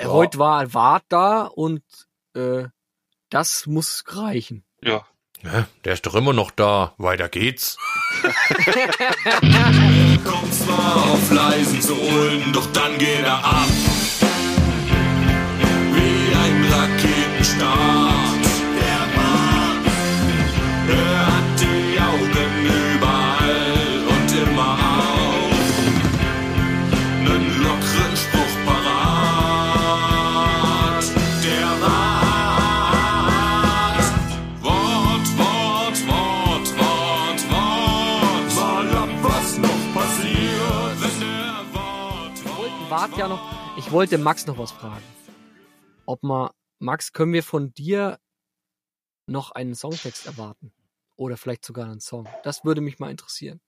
äh, heute war Wart da und äh, das muss reichen. Ja. Ja, der ist doch immer noch da. Weiter geht's. Kommt zwar auf leisen Sohlen, doch dann geht er ab. Wollten Wart ja noch, ich wollte Max noch was fragen. Ob mal, Max, können wir von dir noch einen Songtext erwarten? Oder vielleicht sogar einen Song? Das würde mich mal interessieren.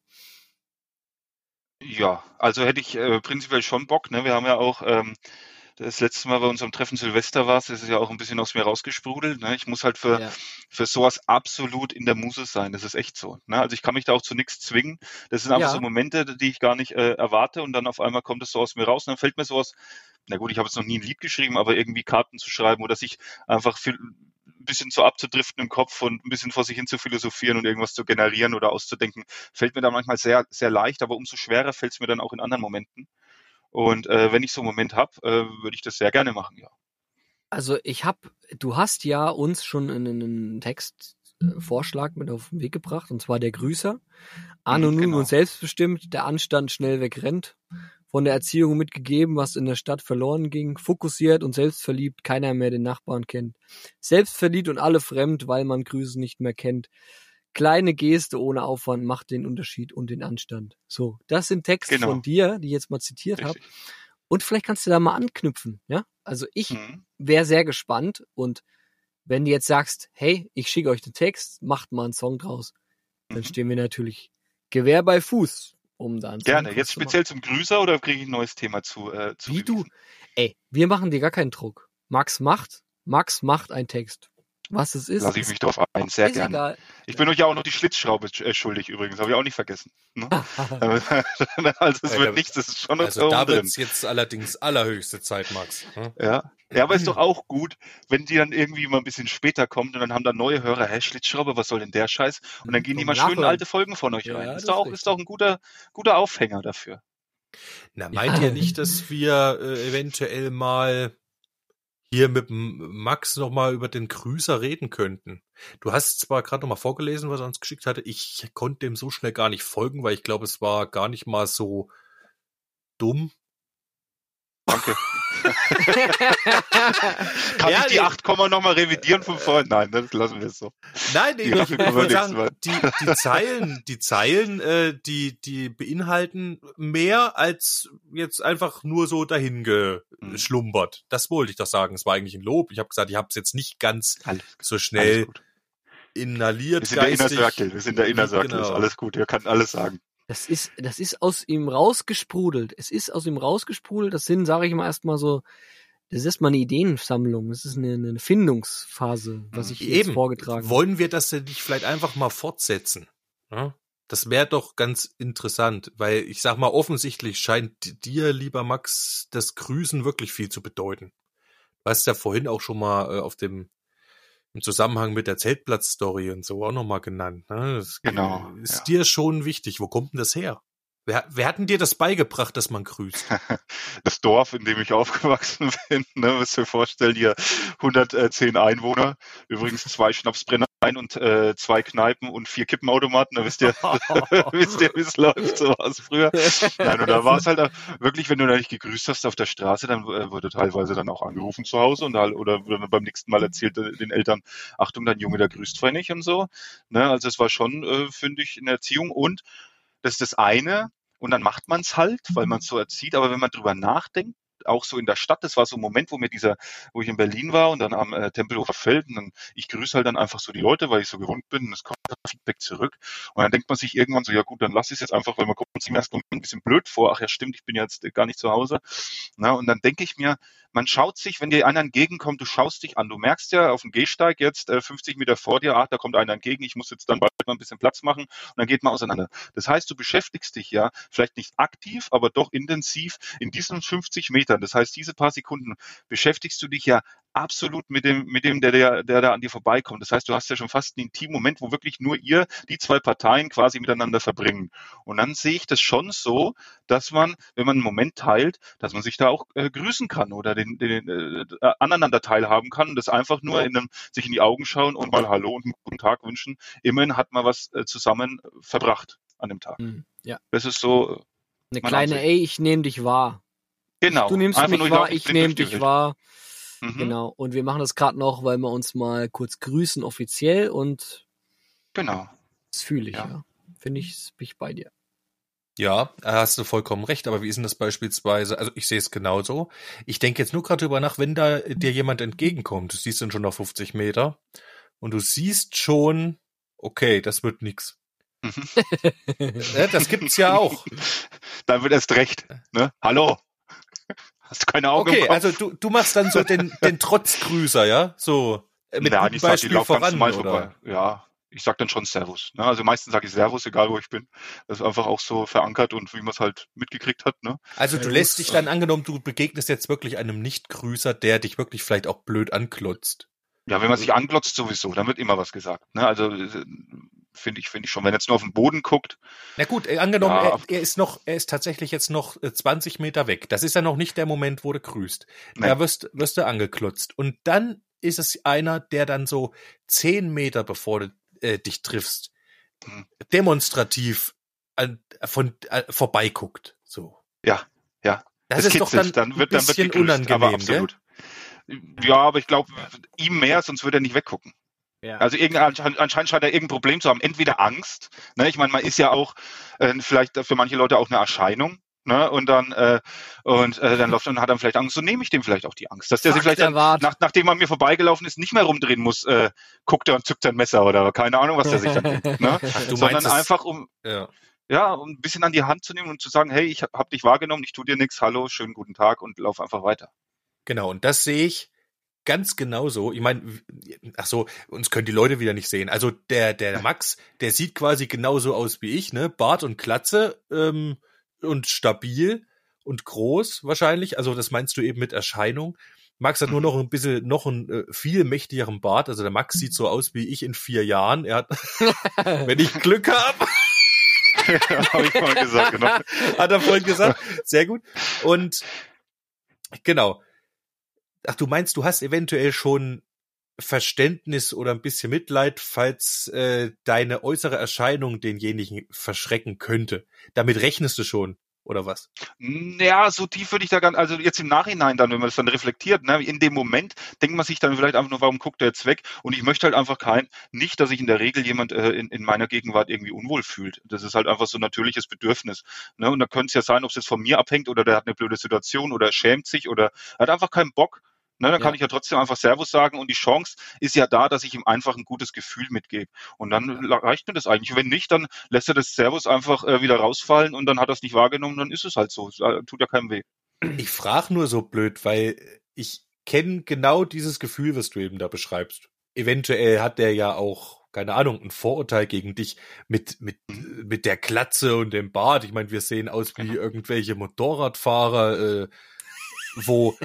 Ja, also hätte ich äh, prinzipiell schon Bock. Ne? Wir haben ja auch ähm, das letzte Mal bei unserem Treffen Silvester war es, das ist ja auch ein bisschen aus mir rausgesprudelt. Ne? Ich muss halt für, Ja. für sowas absolut in der Muse sein. Das ist echt so. Ne? Also ich kann mich da auch zu nichts zwingen. Das sind einfach Ja. so Momente, die ich gar nicht äh, erwarte und dann auf einmal kommt es so aus mir raus und dann fällt mir sowas, na gut, ich habe jetzt noch nie ein Lied geschrieben, aber irgendwie Karten zu schreiben oder sich einfach viel, ein bisschen so abzudriften im Kopf und ein bisschen vor sich hin zu philosophieren und irgendwas zu generieren oder auszudenken, fällt mir da manchmal sehr, sehr leicht, aber umso schwerer fällt es mir dann auch in anderen Momenten. Und äh, wenn ich so einen Moment habe, äh, würde ich das sehr gerne machen, ja. Also ich hab, du hast ja uns schon einen, einen Textvorschlag mit auf den Weg gebracht, und zwar der Grüßer. Anonym genau. und selbstbestimmt, der Anstand schnell wegrennt. Von der Erziehung mitgegeben, was in der Stadt verloren ging. Fokussiert und selbstverliebt, keiner mehr den Nachbarn kennt. Selbstverliebt und alle fremd, weil man Grüßen nicht mehr kennt. Kleine Geste ohne Aufwand macht den Unterschied und den Anstand. So, das sind Texte Genau. von dir, die ich jetzt mal zitiert habe. Und vielleicht kannst du da mal anknüpfen, ja? Also ich Mhm. wäre sehr gespannt und wenn du jetzt sagst, hey, ich schicke euch den Text, macht mal einen Song draus, dann Mhm. stehen wir natürlich Gewehr bei Fuß, um da einen Gerne. Jetzt zu speziell zum Grüßer oder kriege ich ein neues Thema zu? Äh, zu Wie du? Ey, wir machen dir gar keinen Druck. Max macht, Max macht einen Text. Was es ist, Lasse ich mich drauf ein, sehr ist gerne. egal. Ich bin euch ja auch noch die Schlitzschraube äh, schuldig übrigens, habe ich auch nicht vergessen. Ne? also es Ja, wird nichts, das ist schon noch Also da drin. wird's jetzt allerdings allerhöchste Zeit, Max. Hm? Ja. ja, aber ist doch auch gut, wenn die dann irgendwie mal ein bisschen später kommt und dann haben da neue Hörer, hä, Schlitzschraube, was soll denn der Scheiß? Und dann gehen die mal schön alte Folgen von euch Ja, rein. das Ist doch auch, ist doch ein guter, guter Aufhänger dafür. Na, meint ihr nicht, dass wir äh, eventuell mal hier mit Max noch mal über den Grüßer reden könnten? Du hast zwar gerade noch mal vorgelesen, was er uns geschickt hatte. Ich konnte dem so schnell gar nicht folgen, weil ich glaube, es war gar nicht mal so dumm. Danke. Kann Ja, ich die nee. 8, nochmal revidieren von vorhin? Nein, das lassen wir es so. Nein, nee, Ja, ich, ich sagen, die, die Zeilen, die Zeilen, äh, die, die beinhalten mehr als jetzt einfach nur so dahin geschlumbert. Das wollte ich doch sagen. Es war eigentlich ein Lob. Ich habe gesagt, ich habe es jetzt nicht ganz Alles, so schnell inhaliert. Wir sind der Inner geistig. Circle, wir sind der Inner Circle, Genau. ist alles gut, ihr könnt alles sagen. Das ist, das ist aus ihm rausgesprudelt. Es ist aus ihm rausgesprudelt. Das sind, sage ich mal, erstmal so, das ist erstmal eine Ideensammlung. Das ist eine, eine Findungsphase, was ich jetzt Eben. vorgetragen habe. Wollen wir das denn nicht vielleicht einfach mal fortsetzen? Ja? Das wäre doch ganz interessant, weil ich sag mal, offensichtlich scheint dir, lieber Max, das Grüßen wirklich viel zu bedeuten. Du hast ja vorhin auch schon mal äh, auf dem im Zusammenhang mit der Zeltplatz-Story und so auch nochmal genannt. Ne? Das Genau, Ist ja. dir schon wichtig. Wo kommt denn das her? Wer, wer hat denn dir das beigebracht, dass man grüßt? Das Dorf, in dem ich aufgewachsen bin, ne, müsst ihr vorstellen, hier 110 Einwohner, übrigens zwei Schnapsbrennereien und äh, zwei Kneipen und vier Kippenautomaten, da wisst ihr, wisst ihr, wie es läuft, so war es früher. Nein, und da war es halt wirklich, wenn du da nicht gegrüßt hast auf der Straße, dann äh, wurde teilweise dann auch angerufen zu Hause und halt, oder beim nächsten Mal erzählt äh, den Eltern, Achtung, dein Junge, der grüßt vorher nicht und so. Ne, also es war schon, äh, finde ich, eine Erziehung und das ist das eine. Und dann macht man es halt, weil man es so erzieht, aber wenn man drüber nachdenkt, auch so in der Stadt, das war so ein Moment, wo mir dieser, wo ich in Berlin war und dann am äh, Tempelhofer Feld und dann, ich grüße halt dann einfach so die Leute, weil ich so gewohnt bin und es kommt Feedback zurück. Und dann denkt man sich irgendwann so, ja gut, dann lass ich es jetzt einfach, weil man kommt sich im ersten Moment ein bisschen blöd vor, ach ja stimmt, ich bin jetzt gar nicht zu Hause, na, und dann denke ich mir, man schaut sich, wenn dir einer entgegenkommt, du schaust dich an. Du merkst ja auf dem Gehsteig jetzt äh, 50 Meter vor dir, ach, da kommt einer entgegen, ich muss jetzt dann bald mal ein bisschen Platz machen und dann geht man auseinander. Das heißt, du beschäftigst dich ja vielleicht nicht aktiv, aber doch intensiv in diesen 50 Metern. Das heißt, diese paar Sekunden beschäftigst du dich ja absolut mit dem, mit dem, der, der, der da an dir vorbeikommt. Das heißt, du hast ja schon fast einen intimen Moment, wo wirklich nur ihr, die zwei Parteien quasi miteinander verbringen. Und dann sehe ich das schon so, dass man, wenn man einen Moment teilt, dass man sich da auch äh, grüßen kann oder den, den äh, aneinander teilhaben kann und das einfach nur in einem, sich in die Augen schauen und mal Hallo und einen guten Tag wünschen. Immerhin hat man was äh, zusammen verbracht an dem Tag. Hm, Ja. Das ist so, Eine Meine kleine, Ansicht. ey, ich nehme dich wahr. genau. Du nimmst Einfach mich wahr, ich blind nehme dich wahr. Mhm. Genau. Und wir machen das gerade noch, weil wir uns mal kurz grüßen offiziell und Genau. das fühle ich, Ja. ja. Finde ich, bin ich bei dir. Ja, hast du vollkommen recht, aber wie ist denn das beispielsweise? Also ich sehe es genauso. Ich denke jetzt nur gerade drüber nach, wenn da dir jemand entgegenkommt, du siehst ihn schon auf 50 Meter und du siehst schon, okay, das wird nix. Mhm. Das gibt's ja auch. Dann wird erst recht. Ne? Hallo. Hast du keine Augen Okay, also du, du machst dann so den, den Trotzgrüßer, ja? So äh, mit ja, ich sag, die Beispiel ganz voran, oder? vorbei. Ja, ich sag dann schon Servus. Ne? Also meistens sage ich Servus, egal wo ich bin. Das ist einfach auch so verankert und wie man es halt mitgekriegt hat. Ne? Also du lässt dich dann angenommen, du begegnest jetzt wirklich einem Nichtgrüßer, der dich wirklich vielleicht auch blöd anklotzt. Ja, wenn man sich anglotzt sowieso, dann wird immer was gesagt. Ne? Also äh, finde ich, finde ich schon. Wenn er jetzt nur auf den Boden guckt, Na gut, äh, angenommen, Ja. er, er ist noch, er ist tatsächlich jetzt noch äh, 20 Meter weg. Das ist ja noch nicht der Moment, wo du grüßt. Nee. Da wirst, wirst du angeklotzt. Und dann ist es einer, der dann so 10 Meter bevor du äh, dich triffst, Hm. demonstrativ an, von äh, vorbeiguckt. So. ja, ja. Das, es ist doch dann, dann wird, ein dann wird bisschen gegrüßt, aber unangenehm, gell? absolut. Ja, aber ich glaube, ihm mehr, sonst würde er nicht weggucken. Ja. Also irgendein, anscheinend scheint er irgendein Problem zu haben. Entweder Angst, ne? ich meine, man ist ja auch äh, vielleicht für manche Leute auch eine Erscheinung, ne? Und dann äh, und äh, dann läuft und hat dann vielleicht Angst. So nehme ich dem vielleicht auch die Angst, dass der sich Fuck, vielleicht dann, nach, nachdem er mir vorbeigelaufen ist, nicht mehr rumdrehen muss, äh, guckt er und zückt sein Messer oder keine Ahnung, was der sich dann denkt. Ne? Ach, du Sondern einfach um Ja. ja, um ein bisschen an die Hand zu nehmen und zu sagen, hey, ich hab dich wahrgenommen, ich tu dir nichts, hallo, schönen guten Tag und lauf einfach weiter. Genau, und das sehe ich ganz genauso. Ich meine, ach so, uns können die Leute wieder nicht sehen. Also der der Max, der sieht quasi genauso aus wie ich, ne? Bart und Glatze ähm, und stabil und groß wahrscheinlich. Also das meinst du eben mit Erscheinung. Max hat nur noch ein bisschen, noch einen äh, viel mächtigeren Bart. Also der Max sieht so aus wie ich in vier Jahren. Er hat, wenn ich Glück habe, Habe ich mal gesagt, genau. hat er vorhin gesagt. Sehr gut. Und genau. Ach, du meinst, du hast eventuell schon Verständnis oder ein bisschen Mitleid, falls äh, deine äußere Erscheinung denjenigen verschrecken könnte. Damit rechnest du schon, oder was? Ja, so tief würde ich da gar also jetzt im Nachhinein dann, wenn man das dann reflektiert, ne, in dem Moment denkt man sich dann vielleicht einfach nur, warum guckt er jetzt weg? Und ich möchte halt einfach kein, nicht, dass sich in der Regel jemand äh, in, in meiner Gegenwart irgendwie unwohl fühlt. Das ist halt einfach so ein natürliches Bedürfnis. Ne? Und da könnte es ja sein, ob es jetzt von mir abhängt oder der hat eine blöde Situation oder er schämt sich oder hat einfach keinen Bock. Ne, dann kann Ja. ich ja trotzdem einfach Servus sagen und die Chance ist ja da, dass ich ihm einfach ein gutes Gefühl mitgebe. Und dann la- reicht mir das eigentlich. Wenn nicht, dann lässt er das Servus einfach äh, wieder rausfallen und dann hat er es nicht wahrgenommen, dann ist es halt so. Es, äh, tut ja keinem weh. Ich frage nur so blöd, weil ich kenne genau dieses Gefühl, was du eben da beschreibst. Eventuell hat der ja auch, keine Ahnung, ein Vorurteil gegen dich mit, mit, mit der Glatze und dem Bart. Ich meine, wir sehen aus wie irgendwelche Motorradfahrer, äh, wo,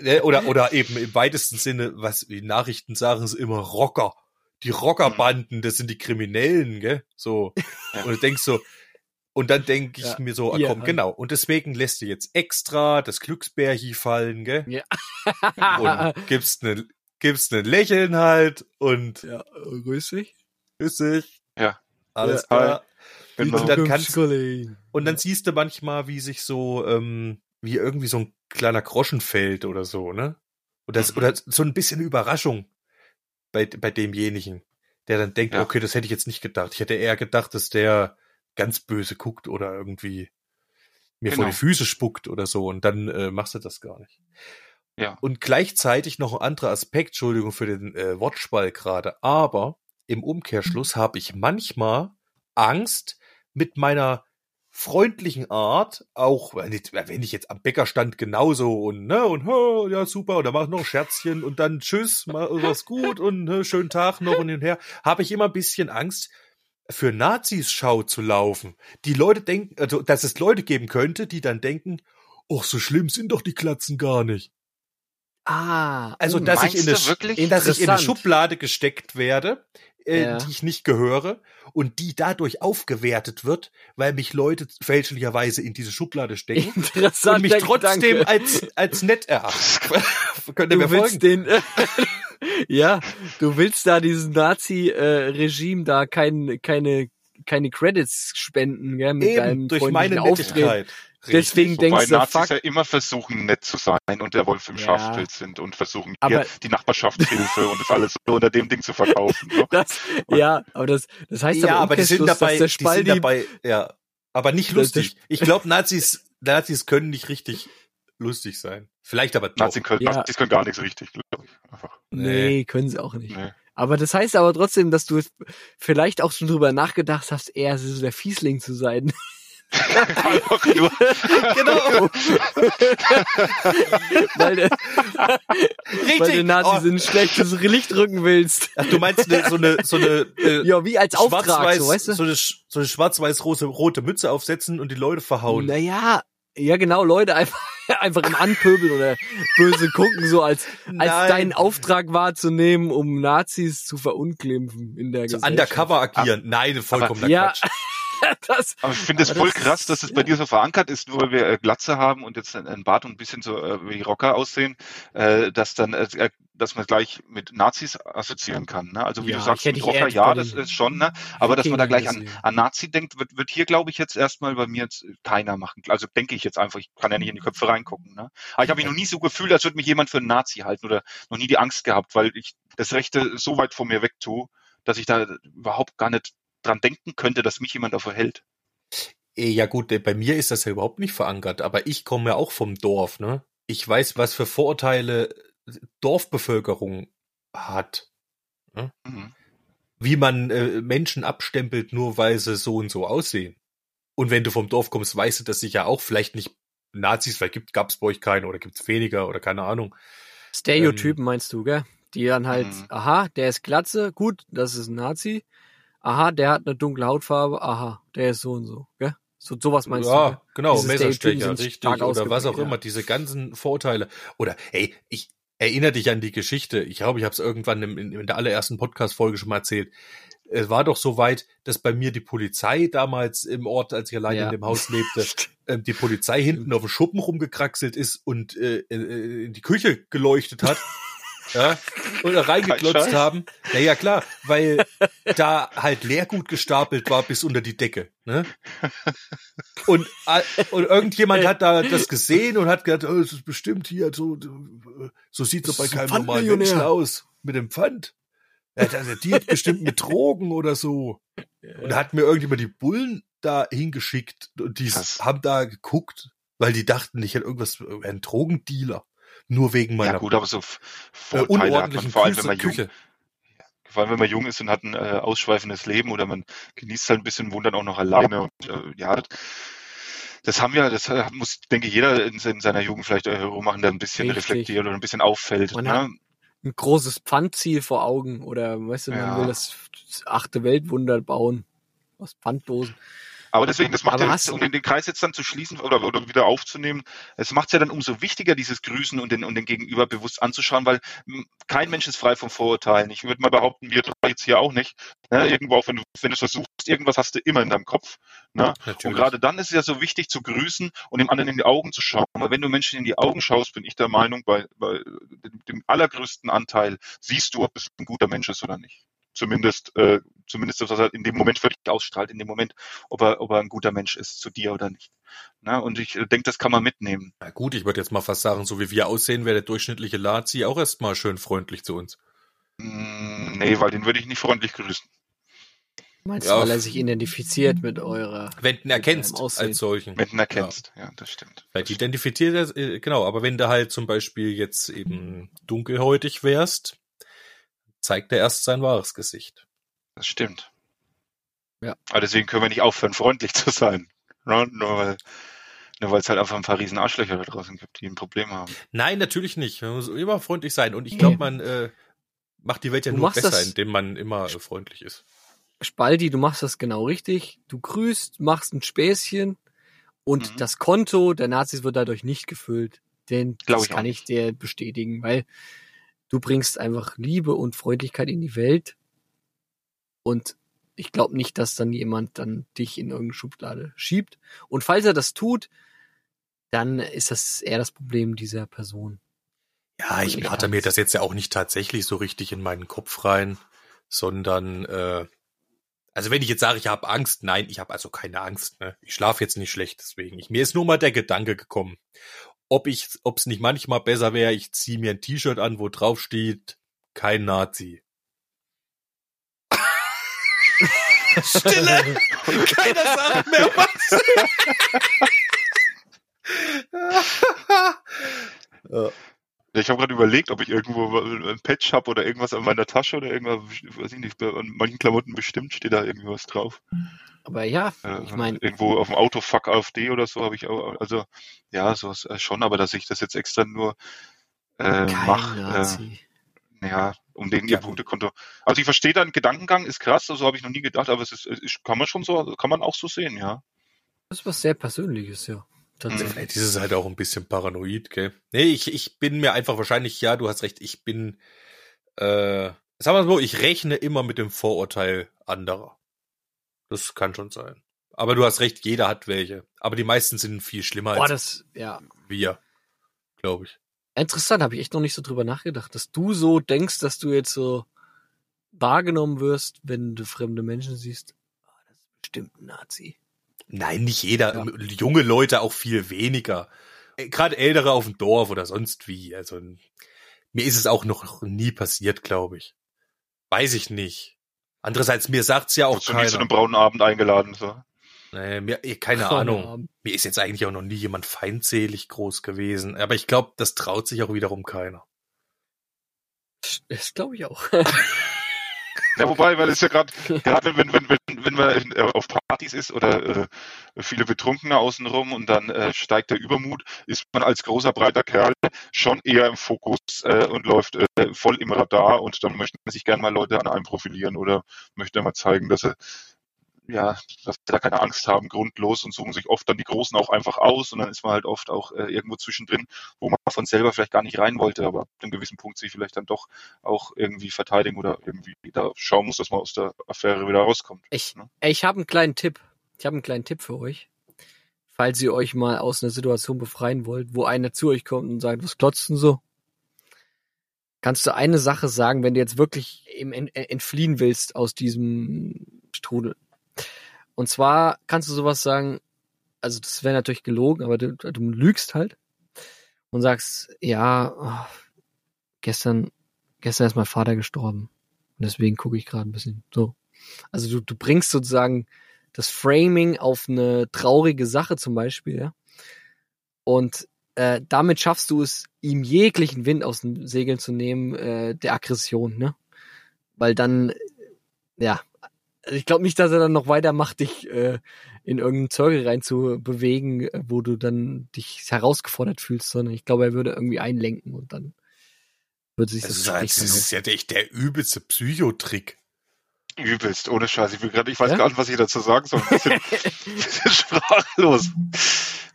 ne, oder, oder eben im weitesten Sinne, was die Nachrichten sagen, ist immer Rocker. Die Rockerbanden, das sind die Kriminellen, gell? So. Ja. Und du denkst so, und dann denke ich Ja. mir so, ah, Ja. komm, genau. Und deswegen lässt du jetzt extra das Glücksbärchi fallen, gell? Ja. Und gibst ne, gibst ne Lächeln halt und ja, grüß dich. grüß dich. Ja. Alles Ja. klar. Genau. Und dann kannst, und dann siehst du manchmal, wie sich so, ähm, wie irgendwie so ein kleiner Groschen fällt oder so, ne? Das, Mhm. oder so ein bisschen Überraschung bei, bei demjenigen, der dann denkt, Ja. okay, das hätte ich jetzt nicht gedacht. Ich hätte eher gedacht, dass der ganz böse guckt oder irgendwie mir vor Genau. die Füße spuckt oder so und dann äh, machst du das gar nicht. Ja. Und gleichzeitig noch ein anderer Aspekt, Entschuldigung für den äh, Wortspall gerade, aber im Umkehrschluss habe ich manchmal Angst, mit meiner freundlichen Art, auch wenn ich, jetzt am Bäcker stand genauso und ne und ja super und da mach ich noch ein Scherzchen und dann tschüss, mal was gut und ne, schönen Tag noch und hin und her, habe ich immer ein bisschen Angst für Nazis Schau zu laufen. Die Leute denken, also dass es Leute geben könnte, die dann denken, ach so schlimm sind doch die Klatzen gar nicht. Ah, Also dass ich in eine, dass ich in eine. Schublade gesteckt werde, äh, Ja. die ich nicht gehöre und die dadurch aufgewertet wird, weil mich Leute fälschlicherweise in diese Schublade stecken und mich trotzdem Gedanke. als als nett erachten. Könnt ihr du mir folgen? den, ja, du willst da diesem Nazi-Regime da kein, keine, keine Credits spenden, gell, mit deinem Eben durch freundlichen meine Auftreten. Nettigkeit. Deswegen Wobei denkst du, Nazis fuck, ja immer versuchen, nett zu sein und der Wolf im Ja. Schafspilz sind und versuchen, Aber- hier die Nachbarschaftshilfe und das alles so unter dem Ding zu verkaufen. Ne? das, ja, aber das, das heißt ja, aber, aber die sind dabei, dass die sind dabei, ja, aber nicht lustig. Ich glaube, Nazis, Nazis können nicht richtig lustig sein. Vielleicht aber doch. Nazis, können, Ja. Nazis können gar nichts richtig, glaube ich. Einfach. nee, können sie auch nicht. Nee. Aber das heißt aber trotzdem, dass du vielleicht auch schon drüber nachgedacht hast, eher so der Fiesling zu sein. Genau. weil, der, weil du Nazis Oh, in ein schlechtes Licht rücken willst. ach, du meinst ne, so eine so eine äh, Ja, wie als Auftrag, schwarz-weiß, so, weißt du? so eine, so eine schwarz-weiß-rote rote Mütze aufsetzen und die Leute verhauen. Naja, ja genau, Leute einfach, einfach im Anpöbeln oder böse gucken, so als, als deinen Auftrag wahrzunehmen, um Nazis zu verunglimpfen in der so Gesellschaft. undercover agieren. Nein, vollkommener Ja, Quatsch. das, aber ich finde es Aber voll das- krass, dass es bei dir so verankert ist, nur weil wir äh, Glatze haben und jetzt ein, ein Bart und ein bisschen so äh, wie Rocker aussehen, äh, dass dann, äh, dass man gleich mit Nazis assoziieren kann. Ne? Also wie Ja, du sagst, mit Rocker, ja, das ist schon, ne? aber dass man da gleich an, an Nazi denkt, wird, wird hier, glaube ich, jetzt erstmal bei mir jetzt keiner machen. Also denke ich jetzt einfach, ich kann ja nicht in die Köpfe reingucken. Ne? Aber ich habe mich noch nie so gefühlt, als würde mich jemand für einen Nazi halten oder noch nie die Angst gehabt, weil ich das Rechte so weit von mir weg tue, dass ich da überhaupt gar nicht dran denken könnte, dass mich jemand dafür hält. Eh, Ja gut, äh, bei mir ist das ja überhaupt nicht verankert, aber ich komme ja auch vom Dorf, ne? Ich weiß, was für Vorurteile Dorfbevölkerung hat. Mhm. Wie man äh, Menschen abstempelt, nur weil sie so und so aussehen. Und wenn du vom Dorf kommst, weißt du das sicher auch. Vielleicht nicht Nazis, vielleicht gibt, gab's bei euch keine oder gibt's weniger oder keine Ahnung. Stereotypen meinst du, gell? Die dann halt, Mhm. aha, der ist Glatze, gut, das ist ein Nazi. Aha, der hat eine dunkle Hautfarbe, aha, der ist so und so, gell? So, sowas meinst du? ja, genau, Messerstecher, richtig, oder was auch ausgeprägt, immer, ja. diese ganzen Vorurteile. Oder, ey, ich erinnere dich an die Geschichte. Ich glaube, ich habe es irgendwann in, in, in der allerersten Podcast-Folge schon mal erzählt. Es war doch so weit, dass bei mir die Polizei damals im Ort, als ich allein Ja. in dem Haus lebte, ähm, die Polizei hinten auf dem Schuppen rumgekraxelt ist und äh, äh, in die Küche geleuchtet hat. ja, da reingeklotzt haben. Naja, klar, weil da halt Leergut gestapelt war bis unter die Decke. Ne? Und, äh, und irgendjemand hat da das gesehen und hat gedacht, oh, das ist bestimmt hier so, so sieht's doch bei keinem normalen. Menschen aus. Mit dem Pfand. Ja, der die hat bestimmt mit Drogen oder so. Und hat mir irgendjemand die Bullen da hingeschickt und die Krass. haben da geguckt, weil die dachten, ich hätte irgendwas, ein Drogendealer. Nur wegen meiner Ja gut, aber so äh, Vorteile hat man vor allem, wenn Küche. man jung, vor allem wenn man jung ist und hat ein äh, ausschweifendes Leben oder man genießt halt ein bisschen, wohnt dann auch noch alleine und äh, ja, das, das haben wir, das äh, muss, denke jeder in, in seiner Jugend vielleicht äh, rummachen, der ein bisschen Richtig. reflektiert oder ein bisschen auffällt. Man ne? hat- Ein großes Pfandziel vor Augen oder, weißt du, man Ja. will das, das achte Weltwunder bauen. Aus Pfanddosen. Aber deswegen, das macht ja, jetzt, um den, Kreis jetzt dann zu schließen oder, oder wieder aufzunehmen, es macht es ja dann umso wichtiger, dieses Grüßen und den, und den Gegenüber bewusst anzuschauen, weil m, kein Mensch ist frei von Vorurteilen. Ich würde mal behaupten, wir drei jetzt hier auch nicht. Ne? Irgendwo auch, wenn du, wenn du es versuchst, irgendwas hast du immer in deinem Kopf. Ne? Und gerade dann ist es ja so wichtig zu grüßen und dem anderen in die Augen zu schauen. Weil wenn du Menschen in die Augen schaust, bin ich der Meinung, bei, bei dem, dem allergrößten Anteil siehst du, ob es ein guter Mensch ist oder nicht. Zumindest, äh, zumindest das, was er in dem Moment für dich ausstrahlt, in dem Moment, ob er, ob er ein guter Mensch ist zu dir oder nicht. Ne? Und ich äh, denke, das kann man mitnehmen. Na gut, ich würde jetzt mal fast sagen, so wie wir aussehen, wäre der durchschnittliche Lazi auch erstmal schön freundlich zu uns. Mm, nee, weil den würde ich nicht freundlich grüßen. Meinst Ja. du, weil er sich identifiziert mit eurer. Wenn du ihn erkennst als solchen. Wenn du erkennst. Ja, das stimmt. Vielleicht identifiziert er, äh, genau, aber wenn du halt zum Beispiel jetzt eben dunkelhäutig wärst, zeigt er erst sein wahres Gesicht. Das stimmt. Ja. Aber deswegen können wir nicht aufhören, freundlich zu sein. Ne? Nur weil nur weil es halt einfach ein paar riesen Arschlöcher da draußen gibt, die ein Problem haben. Nein, natürlich nicht. Man muss immer freundlich sein. Und ich glaube, man äh, macht die Welt ja Du nur besser, indem man immer äh, freundlich ist. Spaldi, du machst das genau richtig. Du grüßt, machst ein Späßchen und Mhm. das Konto der Nazis wird dadurch nicht gefüllt. Denn Glaub das ich auch kann ich dir bestätigen, weil du bringst einfach Liebe und Freundlichkeit in die Welt und ich glaube nicht, dass dann jemand dann dich in irgendeine Schublade schiebt. Und falls er das tut, dann ist das eher das Problem dieser Person. Ja, ich hab's. mir das jetzt ja auch nicht tatsächlich so richtig in meinen Kopf rein, sondern äh, also wenn ich jetzt sage, ich habe Angst, nein, ich habe also keine Angst. Ne? Ich schlafe jetzt nicht schlecht, deswegen. Ich, mir ist nur mal der Gedanke gekommen, ob ich, ob es nicht manchmal besser wäre, ich ziehe mir ein T-Shirt an, wo drauf steht, kein Nazi. Stille! Keiner sagt mehr was. Ja, Ich habe gerade überlegt, ob ich irgendwo ein Patch habe oder irgendwas an meiner Tasche oder irgendwas, weiß ich nicht, an manchen Klamotten bestimmt steht da irgendwie was drauf. Aber ja, Äh, ich meine, irgendwo auf dem Auto Fuck AfD oder so habe ich auch, also ja, sowas äh, schon, aber dass ich das jetzt extra nur äh, kein mache, äh, ja, um den Ja, ihr Punktekonto. Also ich verstehe deinen Gedankengang, ist krass, so also habe ich noch nie gedacht, aber es ist, ist, kann man schon so, kann man auch so sehen, ja. Das ist was sehr Persönliches, ja. Tatsächlich. Vielleicht ist es halt auch ein bisschen paranoid, gell? Nee, ich, ich bin mir einfach wahrscheinlich, ja, du hast recht, ich bin, äh, sagen wir mal so, ich rechne immer mit dem Vorurteil anderer. Das kann schon sein. Aber du hast recht, jeder hat welche. Aber die meisten sind viel schlimmer Boah, als das, ja. wir, glaube ich. Interessant, habe ich echt noch nicht so drüber nachgedacht, dass du so denkst, dass du jetzt so wahrgenommen wirst, wenn du fremde Menschen siehst. Ah, das ist bestimmt ein Nazi. Nein, nicht jeder. Ja. Junge Leute auch viel weniger. Gerade Ältere auf dem Dorf oder sonst wie. Also mir ist es auch noch nie passiert, glaube ich. Weiß ich nicht. Andererseits, mir sagt's ja auch Wurdest du nie zu keiner. einem braunen Abend eingeladen, so. Nee, mir, eh, keine Keine Ahnung. Ahnung. Mir ist jetzt eigentlich auch noch nie jemand feindselig groß gewesen. Aber ich glaube, das traut sich auch wiederum keiner. Das glaube ich auch. Ja, wobei, weil es ja gerade, gerade wenn, wenn, wenn, wenn man äh, auf Partys ist oder äh, viele Betrunkene außenrum und dann äh, steigt der Übermut, ist man als großer, breiter Kerl schon eher im Fokus äh, und läuft äh, voll im Radar und dann möchten sich gerne mal Leute an einem profilieren oder möchte mal zeigen, dass sie ja, dass sie da keine Angst haben, grundlos und suchen sich oft dann die Großen auch einfach aus und dann ist man halt oft auch äh, irgendwo zwischendrin, wo man von selber vielleicht gar nicht rein wollte, aber ab einem gewissen Punkt sich vielleicht dann doch auch irgendwie verteidigen oder irgendwie da schauen muss, dass man aus der Affäre wieder rauskommt. Ich, Ne? ich habe einen kleinen Tipp. Ich habe einen kleinen Tipp für euch. Falls ihr euch mal aus einer Situation befreien wollt, wo einer zu euch kommt und sagt, was glotzt denn so? Kannst du eine Sache sagen, wenn du jetzt wirklich Ent- entfliehen willst aus diesem Strudel? Und zwar kannst du sowas sagen, also das wäre natürlich gelogen, aber du, du lügst halt und sagst, ja, oh, gestern, gestern ist mein Vater gestorben. Und deswegen gucke ich gerade ein bisschen so. Also du, du bringst sozusagen das Framing auf eine traurige Sache zum Beispiel, ja. Und äh, damit schaffst du es, ihm jeglichen Wind aus den Segeln zu nehmen, äh, der Aggression, ne? Weil dann, ja, ich glaube nicht, dass er dann noch weitermacht, dich äh, in irgendeinen Zirkel rein zu bewegen, äh, wo du dann dich herausgefordert fühlst, sondern ich glaube, er würde irgendwie einlenken und dann würde sich Das das, ist, halt, das ist ja echt der übelste Psychotrick. Übelst, ohne Scheiß. Ich, bin grad, ich weiß Ja? gar nicht, was ich dazu sagen soll. Ein bisschen, bisschen sprachlos.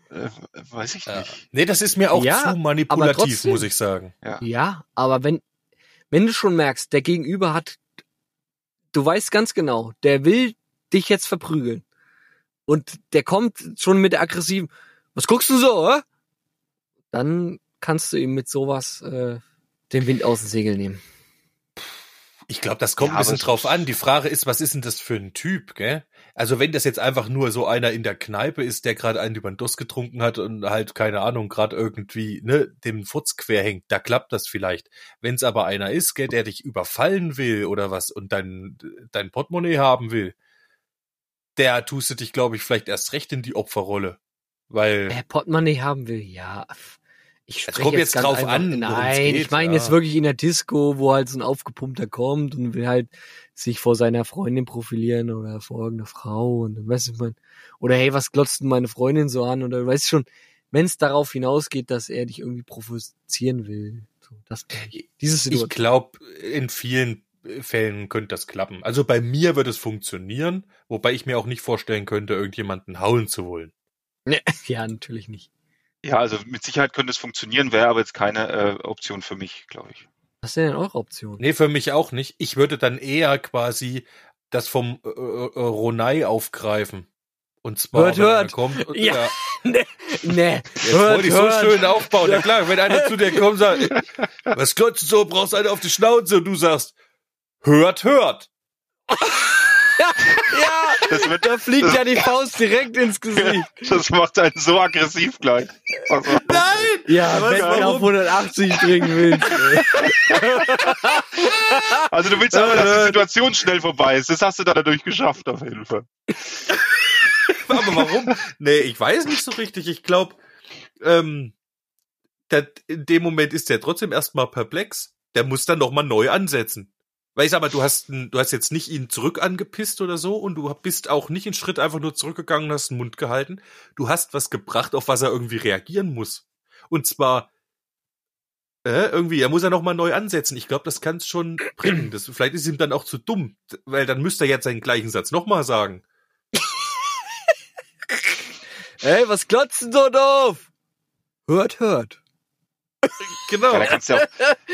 Äh, weiß ich Ja. nicht. Nee, das ist mir auch Ja, zu manipulativ, trotzdem. muss ich sagen. Ja, aber wenn, wenn du schon merkst, der Gegenüber hat, du weißt ganz genau, der will dich jetzt verprügeln. Und der kommt schon mit der aggressiven, was guckst du so, hä? Dann kannst du ihm mit sowas äh, den Wind aus den Segeln nehmen. Ich glaube, das kommt Ja, ein bisschen drauf an. Die Frage ist, was ist denn das für ein Typ, gell? Also wenn das jetzt einfach nur so einer in der Kneipe ist, der gerade einen über den Durst getrunken hat und halt, keine Ahnung, gerade irgendwie, ne, dem Furz quer hängt, da klappt das vielleicht. Wenn es aber einer ist, gell, der dich überfallen will oder was und dein, dein Portemonnaie haben will, der tust du dich, glaube ich, vielleicht erst recht in die Opferrolle. Weil, Wer Portemonnaie haben will, ja. Ich Es spreche kommt jetzt ganz drauf an, es Nein, geht, ich meine ja. jetzt wirklich in der Disco, wo halt so ein aufgepumpter kommt und will halt sich vor seiner Freundin profilieren oder vor irgendeiner Frau und dann weiß ich man oder hey, was glotzt denn meine Freundin so an oder du weißt schon, wenn es darauf hinausgeht, dass er dich irgendwie provozieren will. So, das diese Ich glaube, in vielen Fällen könnte das klappen. Also bei mir wird es funktionieren, wobei ich mir auch nicht vorstellen könnte, irgendjemanden hauen zu wollen. Ja, natürlich nicht. Ja, also mit Sicherheit könnte es funktionieren, wäre aber jetzt keine äh, Option für mich, glaube ich. Was ist denn eure Option? Nee, für mich auch nicht. Ich würde dann eher quasi das vom äh, äh, Ronai aufgreifen. Und zwar, Hört, wenn einer hört. kommt, und, Ja. ja. nee, nee. Jetzt wollte ich so schön aufbauen. Ja klar, wenn einer zu dir kommt und sagt, was glotzt so, brauchst einen auf die Schnauze und du sagst, hört, hört. Ja, Das, wird, da fliegt ja die Faust direkt ins Gesicht. das macht einen so aggressiv gleich. Also, Nein! Ja, wenn du auf 180 bringen willst. also du willst aber, dass die Situation schnell vorbei ist. Das hast du da dadurch geschafft, auf jeden Fall. Aber warum? Nee, ich weiß nicht so richtig. Ich glaube, ähm, in dem Moment ist der trotzdem erstmal perplex. Der muss dann nochmal neu ansetzen. Weil ich sag mal, du hast, du hast jetzt nicht ihn zurück angepisst oder so und du bist auch nicht einen Schritt einfach nur zurückgegangen und hast den Mund gehalten. Du hast was gebracht, auf was er irgendwie reagieren muss. Und zwar, äh, irgendwie, er muss ja nochmal neu ansetzen. Ich glaube, das kann es schon bringen. Das, vielleicht ist ihm dann auch zu dumm, weil dann müsste er jetzt seinen gleichen Satz nochmal sagen. Ey, was glotzt denn so doof? Hört, hört. Genau. Ja, da kannst du ja auch,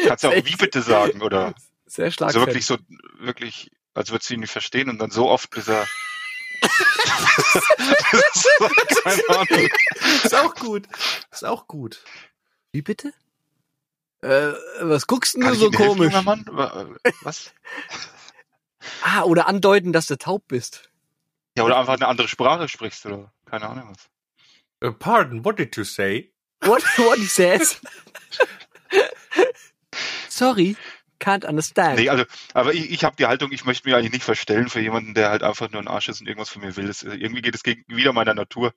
kannst du auch wie bitte sagen oder Sehr also schlagfertig. wirklich so, wirklich, als würdest du ihn nicht verstehen und dann so oft, bis er. das ist so, keine Ahnung. Ist auch gut. Ist auch gut. Wie bitte? Äh, was guckst du so helfen, komisch? Mann? Wa- Was? Ah, oder andeuten, dass du taub bist. Ja, oder einfach eine andere Sprache sprichst oder keine Ahnung was. Uh, pardon, what did you say? What, what he says? Sorry, can't understand. Nee, also, aber ich, ich habe die Haltung, ich möchte mich eigentlich nicht verstellen für jemanden, der halt einfach nur ein Arsch ist und irgendwas von mir will. Das, äh, irgendwie geht es gegen wieder meiner Natur.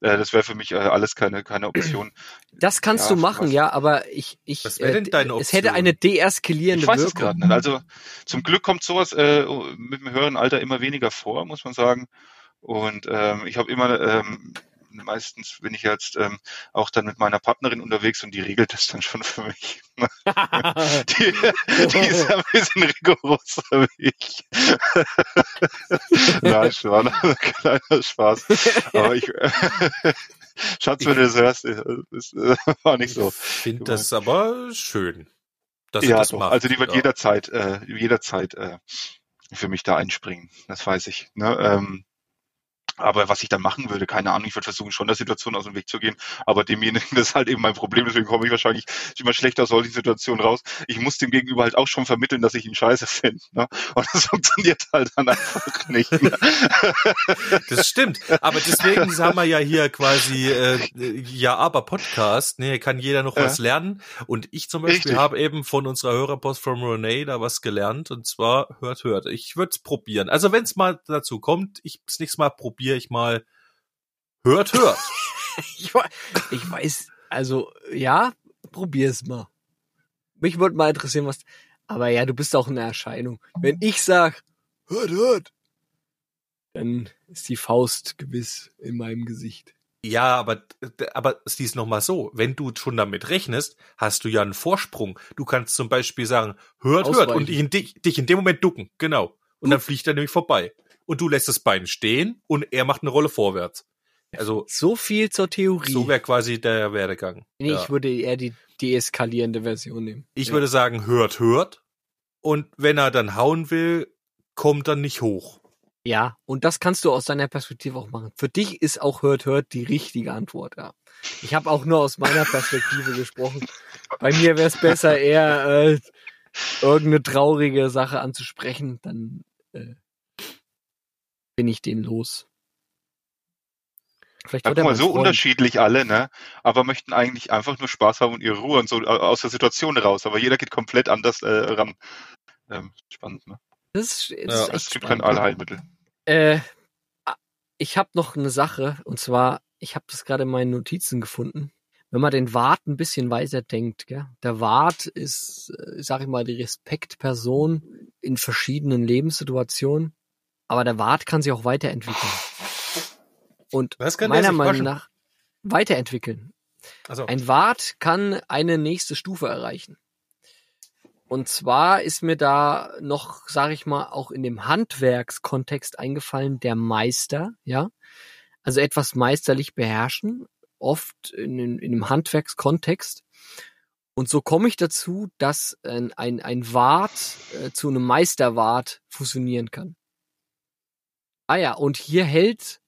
Äh, das wäre für mich äh, alles keine, keine Option. Das kannst Ja, du machen, was- ja, aber ich, ich, Was denn deine es hätte Option? eine deeskalierende Ich weiß es Wirkung. nicht. Also zum Glück kommt sowas äh, mit dem höheren Alter immer weniger vor, muss man sagen. Und ähm, ich habe immer ähm, meistens bin ich jetzt ähm, auch dann mit meiner Partnerin unterwegs und die regelt das dann schon für mich. Die, die ist ein bisschen rigoroser wie ich. Nein, schon. Kleiner Spaß. Aber ich, Schatz, wenn du das hörst, äh, das äh, war nicht so. Ich finde das aber schön, dass Ja, das doch. macht. also die wird ja. jederzeit, äh, jederzeit äh, für mich da einspringen. Das weiß ich. Ne? Ähm, aber was ich dann machen würde, keine Ahnung, ich würde versuchen, schon der Situation aus dem Weg zu gehen. Aber demjenigen, das ist halt eben mein Problem, deswegen komme ich wahrscheinlich immer schlecht aus solchen Situationen raus. Ich muss dem Gegenüber halt auch schon vermitteln, dass ich ihn scheiße finde. Ne? Und das funktioniert halt dann einfach nicht. Ne? Das stimmt. Aber deswegen haben wir ja hier quasi äh, ja aber Podcast. Ne, kann jeder noch Ja. was lernen. Und ich zum Beispiel habe eben von unserer Hörerpost from Renee da was gelernt. Und zwar hört, hört. Ich würde es probieren. Also wenn es mal dazu kommt, ich das nächste Mal probiere ich mal hört, hört. Ich, wei- ich weiß, also, ja, probier's mal. Mich würde mal interessieren, was, aber ja, du bist auch eine Erscheinung. Wenn ich sag, hört, hört, dann ist die Faust gewiss in meinem Gesicht. Ja, aber, aber sieh's noch mal so. Wenn du schon damit rechnest, hast du ja einen Vorsprung. Du kannst zum Beispiel sagen, hört, hört Ausweichen. und dich in, dich, dich in dem Moment ducken. Genau. Und dann fliegt er nämlich vorbei. Und du lässt das Bein stehen und er macht eine Rolle vorwärts. Also, So viel zur Theorie. so wäre quasi der Werdegang. nee, ja. Ich würde eher die deeskalierende Version nehmen. Ich ja. würde sagen, hört, hört. Und wenn er dann hauen will, kommt dann nicht hoch. Ja, und das kannst du aus deiner Perspektive auch machen. Für dich ist auch hört, hört die richtige Antwort, ja. Ich habe auch nur aus meiner Perspektive gesprochen. Bei mir wäre es besser, eher äh, irgendeine traurige Sache anzusprechen, dann äh, bin ich den los. Vielleicht Ja, guck mal, so Freund. unterschiedlich alle, ne? Aber möchten eigentlich einfach nur Spaß haben und ihre Ruhe und so aus der Situation raus. Aber jeder geht komplett anders äh, ran. Ähm, spannend, ne? Das ist, das Ja, ist Es echt gibt kein. Allheilmittel. Äh, ich habe noch eine Sache und zwar, ich habe das gerade in meinen Notizen gefunden. wenn man den Wart ein bisschen weiter denkt, gell? der Wart ist, äh, sag ich mal, die Respektperson in verschiedenen Lebenssituationen, aber der Wart kann sich auch weiterentwickeln. Und Was kann der meiner Meinung waschen? nach weiterentwickeln. Also, Ein Wart kann eine nächste Stufe erreichen. Und zwar ist mir da noch, sage ich mal, auch in dem Handwerkskontext eingefallen, der Meister, ja. Also etwas meisterlich beherrschen, oft in, in, in einem Handwerkskontext. Und so komme ich dazu, dass ein, ein, ein Wart äh, zu einem Meisterwart fusionieren kann. Ah ja, und hier hält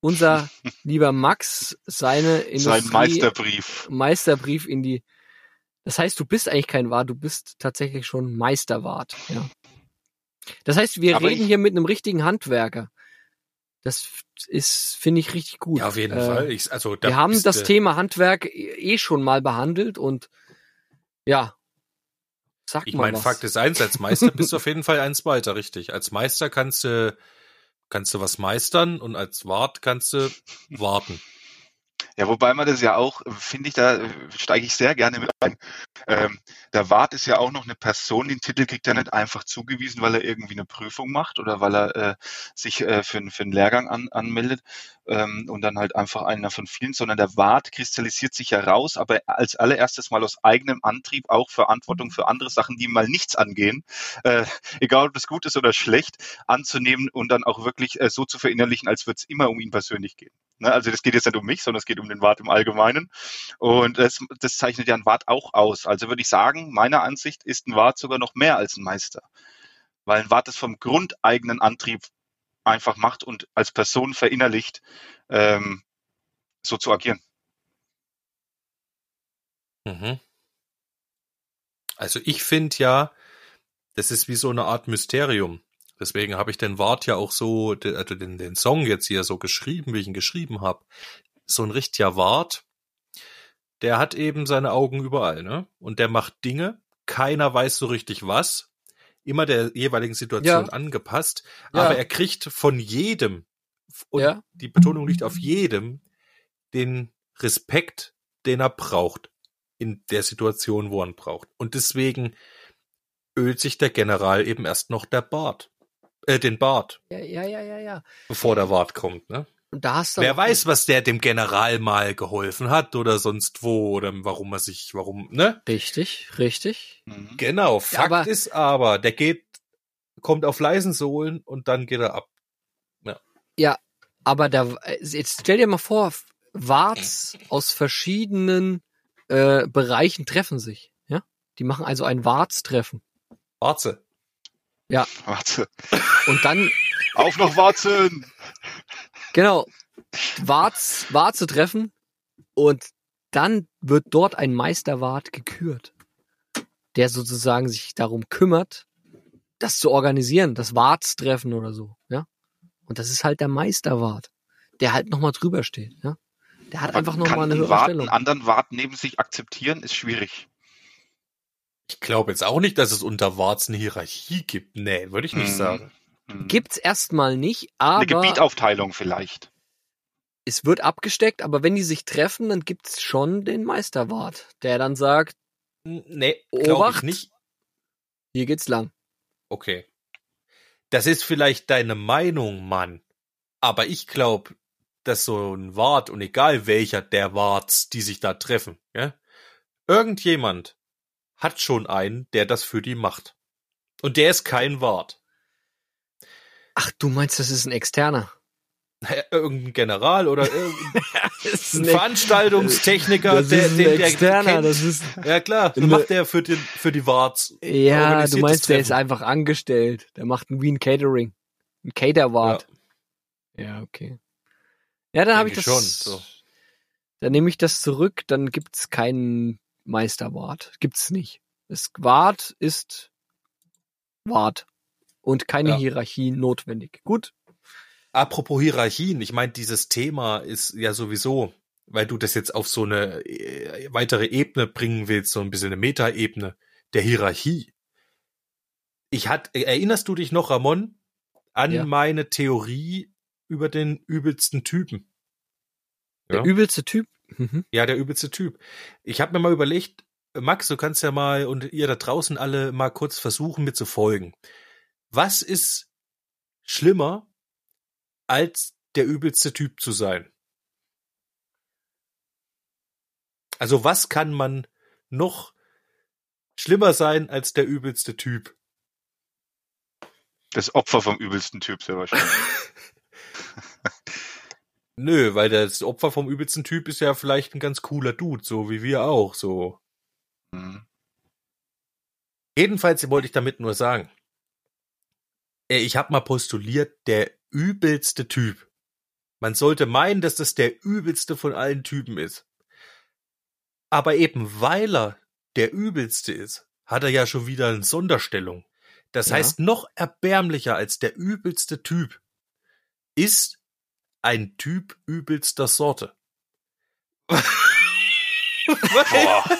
unser lieber Max seine Sein Industrie Meisterbrief. Meisterbrief in die. Das heißt, du bist eigentlich kein Wart, du bist tatsächlich schon Meisterwart. Ja. Das heißt, wir Aber reden ich- hier mit einem richtigen Handwerker. Das ist, finde ich, richtig gut. ja, auf jeden Äh, Fall. Ich, also, da Wir haben das du- Thema Handwerk eh eh schon mal behandelt und ja. Sag Ich mal meine. Fakt ist eins, als Meister bist du auf jeden Fall eins weiter, richtig. Als Meister kannst du, kannst du was meistern und als Wart kannst du warten. Ja, wobei man das ja auch, äh, finde ich, da äh, steige ich sehr gerne mit ein. Ähm, der Wart ist ja auch noch eine Person, den Titel kriegt er nicht einfach zugewiesen, weil er irgendwie eine Prüfung macht oder weil er äh, sich äh, für, einen- für einen Lehrgang an, anmeldet ähm, und dann halt einfach einer von vielen, sondern der Wart kristallisiert sich ja raus, aber als allererstes mal aus eigenem Antrieb auch Verantwortung für andere Sachen, die ihm mal nichts angehen, äh, egal ob das gut ist oder schlecht, anzunehmen und dann auch wirklich äh, so zu verinnerlichen, als würde es immer um ihn persönlich gehen. Ne? Also das geht jetzt nicht um mich, sondern es geht um den Wart im Allgemeinen. Und das, das zeichnet ja ein Wart auch aus. Also würde ich sagen, meiner Ansicht ist ein Wart sogar noch mehr als ein Meister. Weil ein Wart es vom grundeigenen Antrieb einfach macht und als Person verinnerlicht, ähm, so zu agieren. Mhm. Also ich finde ja, das ist wie so eine Art Mysterium. Deswegen habe ich den Wart ja auch so, also den, den Song jetzt hier so geschrieben, wie ich ihn geschrieben habe. So ein richtiger Wart, der hat eben seine Augen überall, ne? Und der macht Dinge, keiner weiß so richtig was, immer der jeweiligen Situation Ja. angepasst, Ja. aber er kriegt von jedem, und Ja. die Betonung liegt auf jedem, den Respekt, den er braucht in der Situation, wo er ihn braucht. Und deswegen ölt sich der General eben erst noch der Bart, äh, den Bart, Ja, ja, ja, ja, ja. bevor der Bart kommt, ne? Und da hast du Wer weiß, was der dem General mal geholfen hat oder sonst wo oder warum er sich, warum, ne? Richtig, richtig. Mhm. Genau. Fakt aber- ist aber, der geht, kommt auf leisen Sohlen und dann geht er ab. Aber da, jetzt stell dir mal vor, Warts aus verschiedenen äh, Bereichen treffen sich. Ja, die machen also ein Wartstreffen. Warze. Warte. Und dann Auf noch Warzen! Genau. Warts, Warze treffen und dann wird dort ein Meisterwart gekürt, der sozusagen sich darum kümmert, das zu organisieren, das Wartstreffen oder so, ja. Und das ist halt der Meisterwart, der halt nochmal drüber steht, ja. Der hat einfach nochmal eine ein höhere Wart Stellung. einen anderen Wart neben sich akzeptieren, ist schwierig. Ich glaube jetzt auch nicht, dass es unter Warts eine Hierarchie gibt. Nee, würde ich nicht Mhm. sagen. Mhm. Gibt's erstmal nicht, eine aber Gebietaufteilung vielleicht. es wird abgesteckt, aber wenn die sich treffen, dann gibt's schon den Meisterwart, der dann sagt, Nee, glaube ich Obacht. nicht. hier geht's lang. Okay. Das ist vielleicht deine Meinung, Mann. Aber ich glaube, dass so ein Wart und egal welcher der Warts, die sich da treffen, ja, irgendjemand hat schon einen, der das für die macht. Und der ist kein Wart. Ach, du meinst, das ist ein externer? Irgendein General oder irgendein Das ein Veranstaltungstechniker, Das der, ist den der externer, kennt. das ist Ja klar, Ne- macht der für, den, für die Warts. Ja, du meinst, der ist einfach angestellt. Der macht ein Wien Catering. Ein Caterwart. Ja. okay. Ja, dann habe ich das. schon, so. Dann nehme ich das zurück, dann gibt's keinen Meisterwart. Gibt's nicht. Das Wart ist Wart. Und keine Ja. Hierarchie notwendig. Gut. Apropos Hierarchien, ich meine, dieses Thema ist ja sowieso, weil du das jetzt auf so eine äh, weitere Ebene bringen willst, so ein bisschen eine Metaebene der Hierarchie. Ich hat, erinnerst du dich noch, Ramon, an Ja. meine Theorie über den übelsten Typen? Der Ja. übelste Typ. Mhm. Ja, der übelste Typ. Ich habe mir mal überlegt, Max, du kannst ja mal und ihr da draußen alle mal kurz versuchen, mir zu folgen. Was ist schlimmer, als der übelste Typ zu sein? Also was kann man noch schlimmer sein als der übelste Typ? Das Opfer vom übelsten Typ sehr wahrscheinlich. Nö, weil das Opfer vom übelsten Typ ist ja vielleicht ein ganz cooler Dude, so wie wir auch, so. Mhm. Jedenfalls wollte ich damit nur sagen, äh, ich habe mal postuliert, der übelste Typ. Man sollte meinen, dass das der übelste von allen Typen ist. Aber eben weil er der übelste ist, hat er ja schon wieder eine Sonderstellung. Das Ja. heißt, noch erbärmlicher als der übelste Typ ist ein Typ übelster Sorte.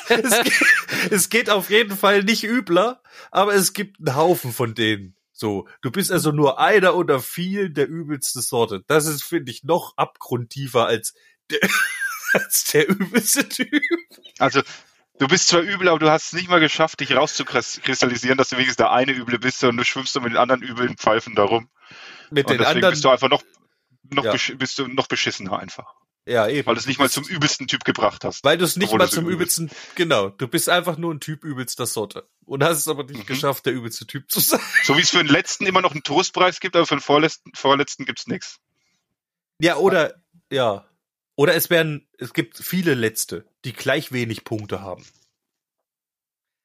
Es, geht, es geht auf jeden Fall nicht übler, aber es gibt einen Haufen von denen. So, du bist also nur einer unter vielen der übelste Sorte. Das ist, finde ich, noch abgrundtiefer als der, als der übelste Typ. Also, du bist zwar übel, aber du hast es nicht mal geschafft, dich rauszukristallisieren, dass du wenigstens der eine Üble bist und du schwimmst so mit den anderen üblen Pfeifen darum. Mit Und den anderen. bist du einfach noch, noch, Ja. besch bist du noch beschissener einfach. ja, eben. Weil du es nicht mal zum übelsten Typ gebracht hast. Weil du es nicht mal zum übel übelsten, genau, du bist einfach nur ein Typ übelster Sorte. Und hast es aber nicht Mhm. geschafft, der übelste Typ zu sein. So wie es für den letzten immer noch einen Trostpreis gibt, aber für den vorletzten, vorletzten gibt's nichts. Ja, oder, ja. Oder es werden, es gibt viele Letzte, die gleich wenig Punkte haben.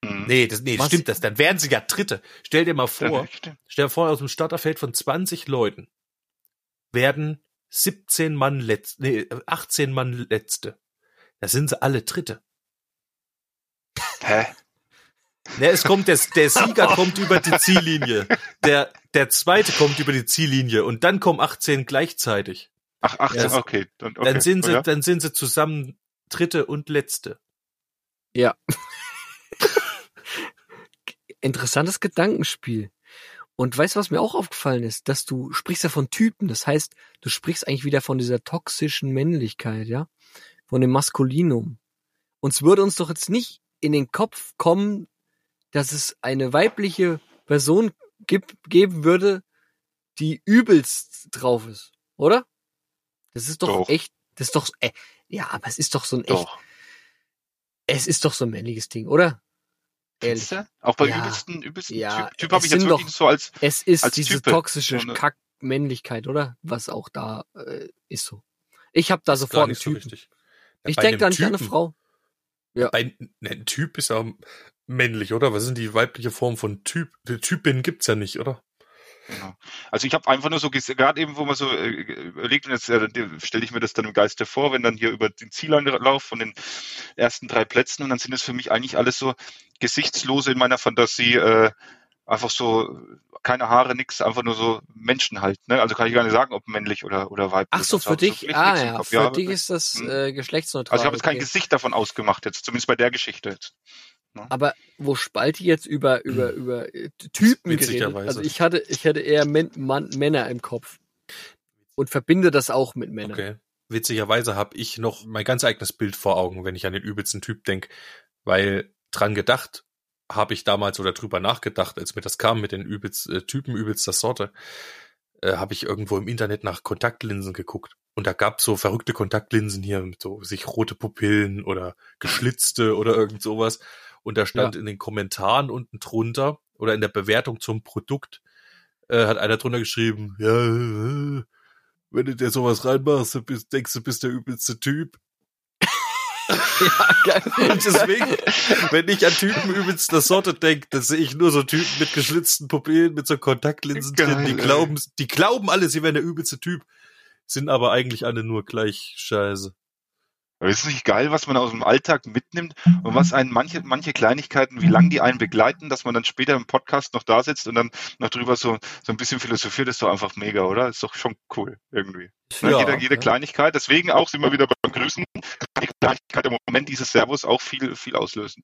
Mhm. Nee, das, nee, Was? stimmt das. Dann wären sie ja Dritte. Stell dir mal vor, stell dir vor, aus dem Starterfeld von 20 Leuten werden 17 Mann Letzte, nee, 18 Mann Letzte. Da sind sie alle Dritte. Hä? Ne, es kommt der, der Sieger kommt über die Ziellinie. Der, der zweite kommt über die Ziellinie und dann kommen 18 gleichzeitig. Ach, 18, Ja, okay. Dann, okay. Dann sind sie, ja? dann sind sie zusammen Dritte und Letzte. Ja. Interessantes Gedankenspiel. Und weißt du, was mir auch aufgefallen ist? Dass du sprichst ja von Typen. Das heißt, du sprichst eigentlich wieder von dieser toxischen Männlichkeit, ja? Von dem Maskulinum. Uns würde uns doch jetzt nicht in den Kopf kommen, dass es eine weibliche Person gibt, geben würde, die übelst drauf ist, oder? Das ist doch, Doch. echt, das ist doch, äh, ja, aber es ist doch so ein echt, Doch. es ist doch so ein männliches Ding, oder? Ehrlich. Du? Auch bei Ja. übelsten, übelsten Ja, Typ, typ habe es ich jetzt wirklich doch- so als, Es ist als diese Type. toxische So Kackmännlichkeit, oder? Was auch da äh, ist so. Ich habe da sofort einen nicht so Typen. richtig. ich denke da nicht an eine Typen- Frau. Ja. Bei, ne, ein Typ ist ja männlich, oder? Was ist denn die weibliche Form von Typ? Die Typin gibt's ja nicht, oder? Genau. Also ich habe einfach nur so gerade eben, wo man so äh, überlegt und jetzt äh, stelle ich mir das dann im Geiste vor, wenn dann hier über den Zieleinlauf von den ersten drei Plätzen und dann sind es für mich eigentlich alles so gesichtslose in meiner Fantasie, äh, einfach so keine Haare, nix, einfach nur so Menschen halt. Ne? Also kann ich gar nicht sagen, ob männlich oder oder weiblich. Ach so, Also für dich, wirklich ah ja, für Ja, dich ist das hm. äh, geschlechtsneutral. Also ich habe jetzt kein okay. Gesicht davon ausgemacht jetzt, zumindest bei der Geschichte jetzt. Aber wo Spalti jetzt über über über äh, Typen geredet? Also ich hatte ich hatte eher Män Mann, Männer im Kopf und verbinde das auch mit Männern. Okay. Witzigerweise habe ich noch mein ganz eigenes Bild vor Augen, wenn ich an den übelsten Typ denk, weil dran gedacht habe ich damals oder drüber nachgedacht, als mir das kam mit den übelst, äh, Typen übelster Sorte, äh, habe ich irgendwo im Internet nach Kontaktlinsen geguckt. Und da gab so verrückte Kontaktlinsen hier mit so sich rote Pupillen oder geschlitzte oder irgend sowas. Und da stand in den Kommentaren unten drunter oder in der Bewertung zum Produkt äh, hat einer drunter geschrieben, ja, äh, wenn du dir sowas reinmachst, denkst du, bist der übelste Typ. Ja, geil. Und deswegen, wenn ich an Typen übelster Sorte denke, dann sehe ich nur so Typen mit geschlitzten Pupillen, mit so Kontaktlinsen Geil, drin, die ey. glauben, die glauben alle, sie wären der übelste Typ, sind aber eigentlich alle nur gleich scheiße. Aber ist es nicht geil, was man aus dem Alltag mitnimmt und was einen manche, manche Kleinigkeiten, wie lange die einen begleiten, dass man dann später im Podcast noch da sitzt und dann noch drüber so, so ein bisschen philosophiert, ist doch einfach mega, oder? Ist doch schon cool, irgendwie. Ne? Ja, jede, jede ja. Kleinigkeit. Deswegen auch sind wir wieder beim Grüßen. Die Kleinigkeit im Moment dieses Servus auch viel, viel auslösen.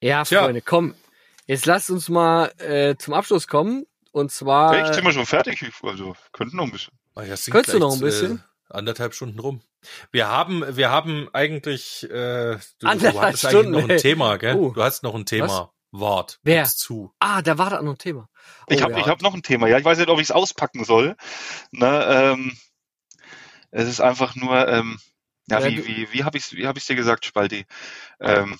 Ja, Tja. Freunde, komm. Jetzt lasst uns mal äh, zum Abschluss kommen. Und zwar. Echt? Sind wir schon fertig? Also, könnten noch ein bisschen. Ja, sind Könntest du noch ein bisschen? Äh, Anderthalb Stunden rum. Wir haben, wir haben eigentlich, äh, du, du Anderthalb hattest eigentlich Stunden, noch ein. Thema, gell? Oh. Du hast noch ein Thema. Wort. Wer? Zu. Ah, da war da noch ein Thema. Ich Oh, habe ja. ich hab noch ein Thema. Ja, ich weiß nicht, ob ich es auspacken soll. Ne, ähm, es ist einfach nur, ähm, ja, Ja, wie, du- wie, wie habe ich es wie hab ich's dir gesagt, Spaldi? Ähm,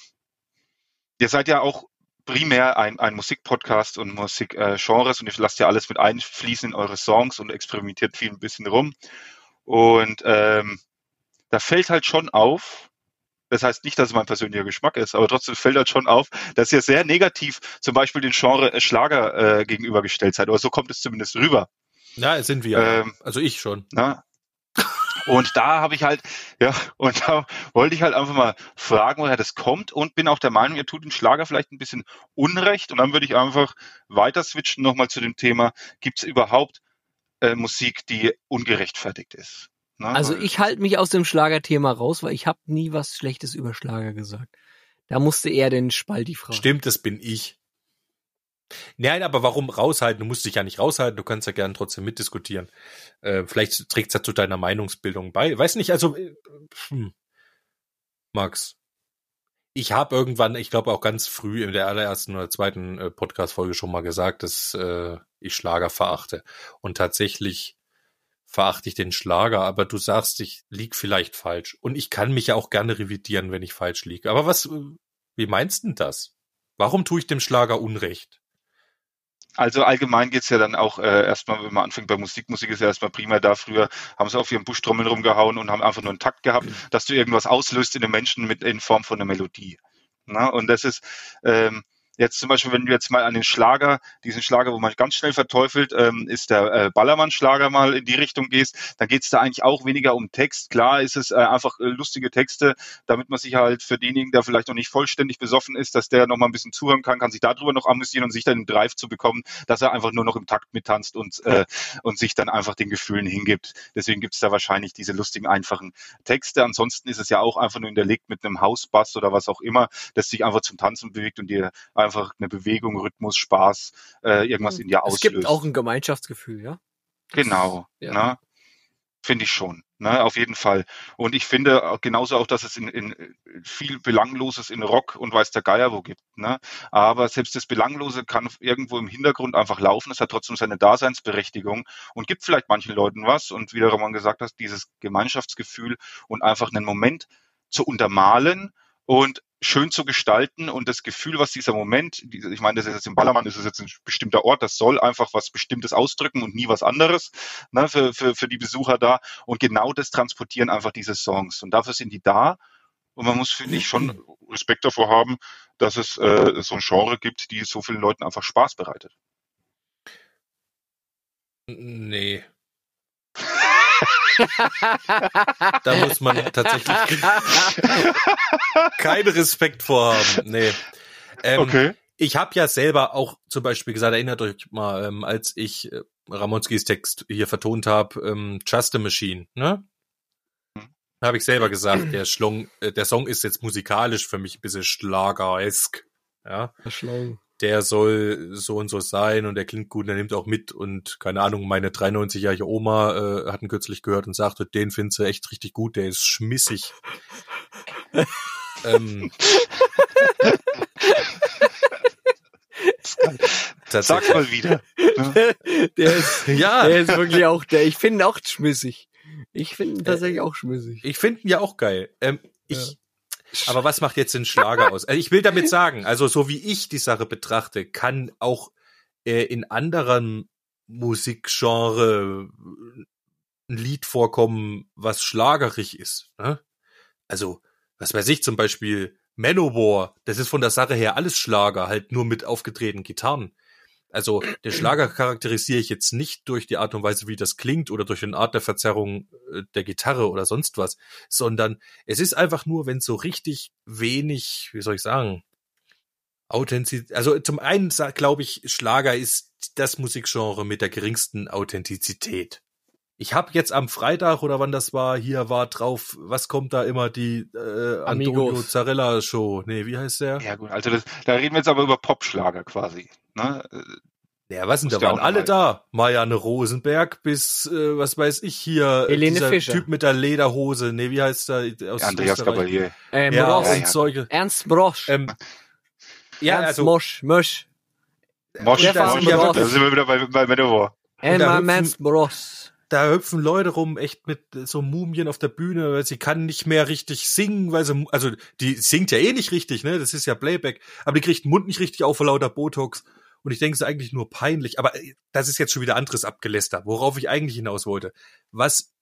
ihr seid ja auch primär ein, ein Musikpodcast und Musikgenres äh, Genres und ihr lasst ja alles mit einfließen in eure Songs und experimentiert viel ein bisschen rum. Und ähm, da fällt halt schon auf, das heißt nicht, dass es mein persönlicher Geschmack ist, aber trotzdem fällt halt schon auf, dass ihr sehr negativ zum Beispiel den Genre äh, Schlager äh, gegenübergestellt seid. Oder so kommt es zumindest rüber. Ja, sind wir. Ähm, also ich schon. Ne? Und da habe ich halt, ja, und da wollte ich halt einfach mal fragen, woher das kommt und bin auch der Meinung, ihr tut den Schlager vielleicht ein bisschen Unrecht. Und dann würde ich einfach weiter switchen nochmal zu dem Thema, gibt es überhaupt äh, Musik, die ungerechtfertigt ist? Ne? Also ich halte mich aus dem Schlagerthema raus, weil ich habe nie was Schlechtes über Schlager gesagt. Da musste er den Spalti fragen. Stimmt, das bin ich. Nein, aber warum raushalten? Du musst dich ja nicht raushalten, du kannst ja gern trotzdem mitdiskutieren. Äh, vielleicht trägt es ja zu deiner Meinungsbildung bei. Weiß nicht, also äh, hm. Max. Ich habe irgendwann, ich glaube auch ganz früh in der allerersten oder zweiten äh, Podcast-Folge schon mal gesagt, dass äh, ich Schlager verachte. Und tatsächlich verachte ich den Schlager, aber du sagst, ich lieg vielleicht falsch. Und ich kann mich ja auch gerne revidieren, wenn ich falsch liege. Aber was, wie meinst denn das? Warum tue ich dem Schlager Unrecht? Also allgemein geht's ja dann auch äh, erstmal, wenn man anfängt bei Musik, Musik ist ja erstmal prima da. Früher haben sie auf ihren Buschtrommeln rumgehauen und haben einfach nur einen Takt gehabt, dass du irgendwas auslöst in den Menschen mit in Form von einer Melodie. Na, und das ist ähm, jetzt zum Beispiel, wenn du jetzt mal an den Schlager, diesen Schlager, wo man ganz schnell verteufelt, ähm, ist der äh, Ballermann-Schlager mal in die Richtung gehst, dann geht's da eigentlich auch weniger um Text. Klar ist es äh, einfach äh, lustige Texte, damit man sich halt für denjenigen, der vielleicht noch nicht vollständig besoffen ist, dass der noch mal ein bisschen zuhören kann, kann sich darüber noch amüsieren und sich dann den Drive zu bekommen, dass er einfach nur noch im Takt mittanzt und, äh, und sich dann einfach den Gefühlen hingibt. Deswegen gibt's da wahrscheinlich diese lustigen, einfachen Texte. Ansonsten ist es ja auch einfach nur hinterlegt mit einem Hausbass oder was auch immer, das sich einfach zum Tanzen bewegt und dir einfach eine Bewegung, Rhythmus, Spaß, äh, irgendwas in dir es auslöst. gibt auch ein Gemeinschaftsgefühl, ja? Genau, Ja. ne? Finde ich schon, ne? Auf jeden Fall. Und ich finde genauso auch, dass es in, in viel Belangloses in Rock und weiß der Geier wo gibt, ne? Aber selbst das Belanglose kann irgendwo im Hintergrund einfach laufen. Es hat trotzdem seine Daseinsberechtigung und gibt vielleicht manchen Leuten was. Und wie der Roman gesagt hat, dieses Gemeinschaftsgefühl und einfach einen Moment zu untermalen und schön zu gestalten und das Gefühl, was dieser Moment, ich meine, das ist jetzt im Ballermann, das ist jetzt ein bestimmter Ort, das soll einfach was Bestimmtes ausdrücken und nie was anderes ne, für, für, für die Besucher da. Und genau das transportieren einfach diese Songs. Und dafür sind die da. Und man muss, finde ich, schon Respekt davor haben, dass es äh, so ein Genre gibt, die so vielen Leuten einfach Spaß bereitet. Nee. Da muss man tatsächlich keinen Respekt vor haben. Nee. Ähm, Ich habe ja selber auch zum Beispiel gesagt, erinnert euch mal, ähm, als ich äh, Ramonskis Text hier vertont habe, ähm, Just a Machine, ne? Habe ich selber gesagt, der, Schlong, äh, der Song ist jetzt musikalisch für mich ein bisschen schlageresk. Ja, Verschlagen. Der soll so und so sein und der klingt gut, der nimmt auch mit und keine Ahnung, meine 93-jährige Oma äh, hat ihn kürzlich gehört und sagte, den findest du echt richtig gut, der ist schmissig. ähm, Sag's tatsächlich. mal wieder. der ist, Ja, der ist wirklich auch, der, ich finde ihn auch schmissig. Ich finde ihn tatsächlich auch schmissig. ich finde ihn ja auch geil. Ähm, ich, Aber was macht jetzt den Schlager aus? Also ich will damit sagen, also so wie ich die Sache betrachte, kann auch äh, in anderen Musikgenre ein Lied vorkommen, was schlagerig ist. Ne? Also, was weiß ich, zum Beispiel Manowar, das ist von der Sache her alles Schlager, halt nur mit aufgedrehten Gitarren. Also den Schlager charakterisiere ich jetzt nicht durch die Art und Weise, wie das klingt oder durch eine Art der Verzerrung äh, der Gitarre oder sonst was, sondern es ist einfach nur, wenn so richtig wenig, wie soll ich sagen, Authentizität, also zum einen glaube ich, Schlager ist das Musikgenre mit der geringsten Authentizität. Ich habe jetzt am Freitag oder wann das war, hier war drauf, was kommt da immer die äh, Antonio Amigos. Zarella Show? Nee, wie heißt der? Ja gut, also das, da reden wir jetzt aber über Popschlager quasi. Ne? Ja, was denn, da waren alle da. Marianne Rosenberg bis, äh, was weiß ich hier, Helene dieser Fischer. Typ mit der Lederhose. Nee, wie heißt der? Aus Andreas. Gabalier. Ähm, Ja, ja, ja. Ernst Brosch. Ähm, ja, Ernst also, Mosch. Mosch. Mosch, der Mosch, von ja, Ross. da sind wir wieder bei, bei Manowar. Da man's Brosch. da hüpfen Leute rum, echt mit so Mumien auf der Bühne, weil sie kann nicht mehr richtig singen, weil sie, also die singt ja eh nicht richtig, ne? Das ist ja Playback, aber die kriegt den Mund nicht richtig auf vor lauter Botox. Und ich denke, es ist eigentlich nur peinlich. Aber äh, das ist jetzt schon wieder anderes Abgeläster, worauf ich eigentlich hinaus wollte. Was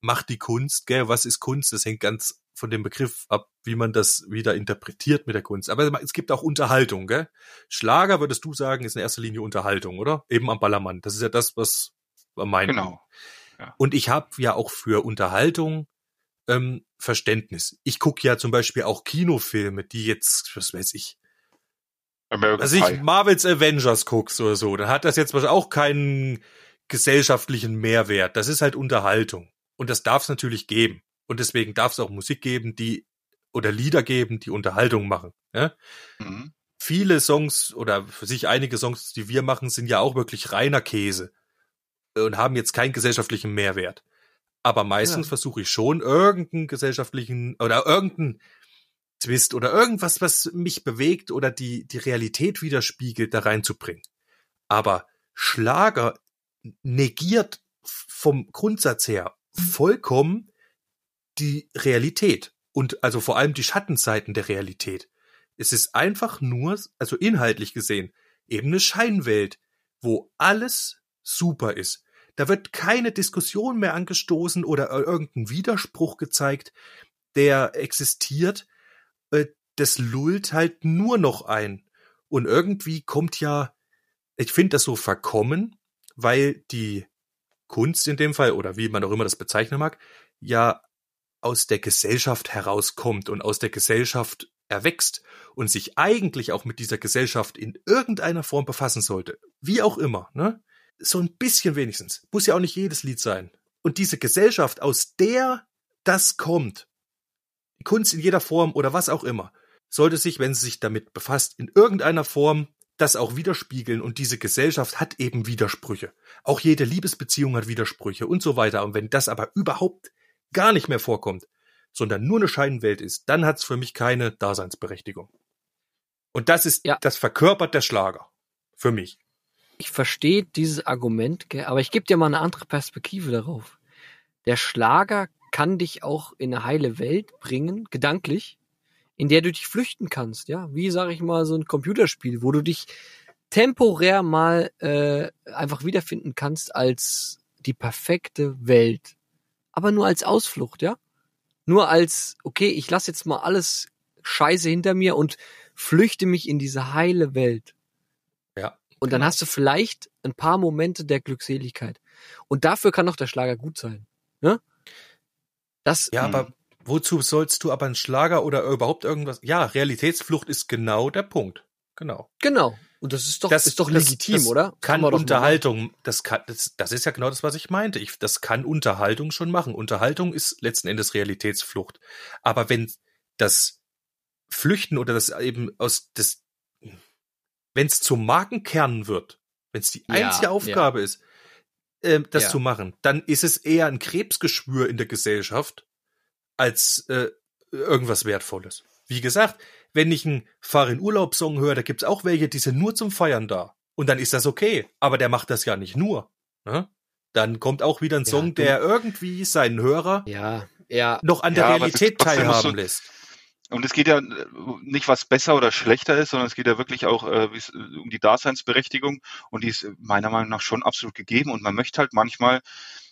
macht die Kunst, gell? Was ist Kunst? Das hängt ganz von dem Begriff ab, wie man das wieder interpretiert mit der Kunst. Aber es gibt auch Unterhaltung, gell? Schlager, würdest du sagen, ist in erster Linie Unterhaltung, oder? Eben am Ballermann. Das ist ja das, was wir meinen. Genau. Und ich habe ja auch für Unterhaltung ähm, Verständnis. Ich gucke ja zum Beispiel auch Kinofilme, die jetzt, was weiß ich, American also ich. Marvels Avengers guckst oder so, dann hat das jetzt auch keinen gesellschaftlichen Mehrwert. Das ist halt Unterhaltung. Und das darf es natürlich geben. Und deswegen darf es auch Musik geben, die oder Lieder geben, die Unterhaltung machen. Ja? Mhm. Viele Songs oder für sich einige Songs, die wir machen, sind ja auch wirklich reiner Käse und haben jetzt keinen gesellschaftlichen Mehrwert. Aber meistens Ja. versuche ich schon irgendeinen gesellschaftlichen oder irgendeinen Twist oder irgendwas, was mich bewegt oder die, die Realität widerspiegelt, da reinzubringen. Aber Schlager negiert vom Grundsatz her vollkommen die Realität und also vor allem die Schattenseiten der Realität. Es ist einfach nur, also inhaltlich gesehen, eben eine Scheinwelt, wo alles super ist. Da wird keine Diskussion mehr angestoßen oder irgendein Widerspruch gezeigt, der existiert. Äh, Das lullt halt nur noch ein. Und irgendwie kommt ja, ich finde das so verkommen, weil die Kunst in dem Fall, oder wie man auch immer das bezeichnen mag, ja aus der Gesellschaft herauskommt und aus der Gesellschaft erwächst und sich eigentlich auch mit dieser Gesellschaft in irgendeiner Form befassen sollte. Wie auch immer, ne? So ein bisschen wenigstens. Muss ja auch nicht jedes Lied sein. Und diese Gesellschaft, aus der das kommt, Kunst in jeder Form oder was auch immer, sollte sich, wenn sie sich damit befasst, in irgendeiner Form das auch widerspiegeln und diese Gesellschaft hat eben Widersprüche. Auch jede Liebesbeziehung hat Widersprüche und so weiter. Und wenn das aber überhaupt gar nicht mehr vorkommt, sondern nur eine Scheinwelt ist, dann hat es für mich keine Daseinsberechtigung. Und das ist, Ja. das verkörpert der Schlager. Für mich. Ich verstehe dieses Argument, aber ich gebe dir mal eine andere Perspektive darauf. Der Schlager kann dich auch in eine heile Welt bringen, gedanklich, in der du dich flüchten kannst, ja, wie sage ich mal so ein Computerspiel, wo du dich temporär mal äh, einfach wiederfinden kannst als die perfekte Welt, aber nur als Ausflucht, ja, nur als okay, ich lasse jetzt mal alles Scheiße hinter mir und flüchte mich in diese heile Welt. Ja. Und dann genau. hast du vielleicht ein paar Momente der Glückseligkeit. Und dafür kann doch der Schlager gut sein. Ne? Das, Ja, Hm. aber wozu sollst du aber einen Schlager oder überhaupt irgendwas? Ja, Realitätsflucht ist genau der Punkt. Genau. genau. Und das ist doch, Das ist doch das- legitim, das oder? Kann mal Unterhaltung, das kann, das, das ist ja genau das, was ich meinte. Ich, das kann Unterhaltung schon machen. Unterhaltung ist letzten Endes Realitätsflucht. Aber wenn das Flüchten oder das eben aus das, wenn es zum Markenkern wird, wenn es die Ja, einzige ja. Aufgabe ist, ähm, das Ja. zu machen, dann ist es eher ein Krebsgeschwür in der Gesellschaft als äh, irgendwas Wertvolles. Wie gesagt, wenn ich einen Fahr in Urlaub-Song höre, da gibt's auch welche, die sind nur zum Feiern da. Und dann ist das okay. Aber der macht das ja nicht nur. Ne? Dann kommt auch wieder ein Ja, Song, der irgendwie seinen Hörer Ja, ja. noch an der Realität teilhaben lässt. Und es geht ja äh, nicht, was besser oder schlechter ist, sondern es geht ja wirklich auch äh, wie's- um die Daseinsberechtigung. Und die ist äh, meiner Meinung nach schon absolut gegeben. Und man möchte halt manchmal,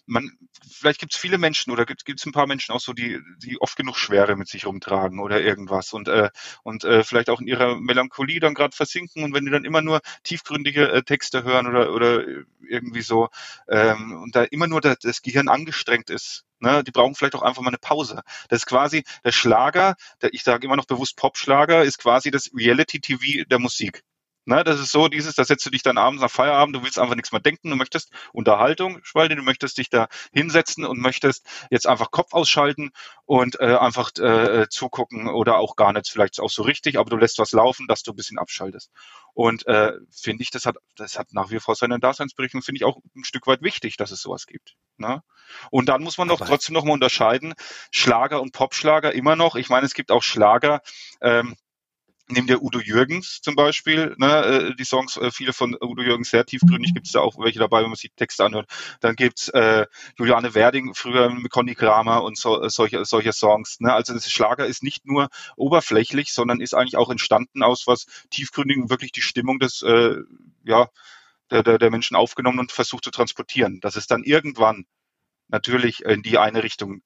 man, vielleicht gibt es viele Menschen oder gibt es ein paar Menschen auch so, die, die oft genug Schwere mit sich rumtragen oder irgendwas und, äh, und äh, vielleicht auch in ihrer Melancholie dann gerade versinken. Und wenn die dann immer nur tiefgründige äh, Texte hören oder, oder irgendwie so, ähm, und da immer nur das, das Gehirn angestrengt ist, ne, die brauchen vielleicht auch einfach mal eine Pause. Das ist quasi der Schlager, der, ich sage immer noch bewusst Popschlager, ist quasi das Reality-TV der Musik. Ne, das ist so dieses, da setzt du dich dann abends nach Feierabend, du willst einfach nichts mehr denken, du möchtest Unterhaltung, Spalte, du möchtest dich da hinsetzen und möchtest jetzt einfach Kopf ausschalten und äh, einfach äh, zugucken oder auch gar nicht vielleicht auch so richtig, aber du lässt was laufen, dass du ein bisschen abschaltest. Und äh, finde ich, das hat, das hat nach wie vor seine Daseinsberechtigung, finde ich auch ein Stück weit wichtig, dass es sowas gibt. Ne? Und dann muss man doch trotzdem noch mal unterscheiden, Schlager und Popschlager immer noch. Ich meine, es gibt auch Schlager, ähm, Nimm dir Udo Jürgens zum Beispiel, ne, äh, die Songs, äh, viele von Udo Jürgens sehr tiefgründig, gibt es da auch welche dabei, wenn man sich Texte anhört. Dann gibt's äh, Juliane Werding, früher mit Conny Kramer und so, äh, solche, solche Songs. Ne? Also das Schlager ist nicht nur oberflächlich, sondern ist eigentlich auch entstanden aus was tiefgründigem, wirklich die Stimmung des, äh, ja, der, der, der Menschen aufgenommen und versucht zu transportieren. Dass es dann irgendwann natürlich in die eine Richtung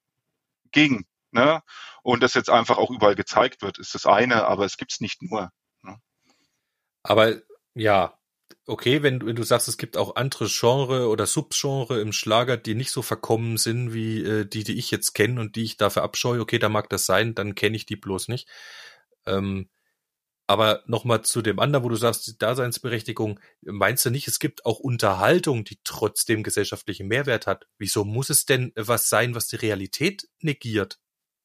ging. Ne? Und das jetzt einfach auch überall gezeigt wird, ist das eine, aber es gibt's nicht nur. Aber ja, okay, wenn, du- wenn du sagst, es gibt auch andere Genre oder Subgenre im Schlager, die nicht so verkommen sind wie äh, die, die ich jetzt kenne und die ich da verabscheue, okay, da mag das sein, dann kenne ich die bloß nicht. Ähm, aber nochmal zu dem anderen, wo du sagst, die Daseinsberechtigung, meinst du nicht, es gibt auch Unterhaltung, die trotzdem gesellschaftlichen Mehrwert hat? Wieso muss es denn was sein, was die Realität negiert?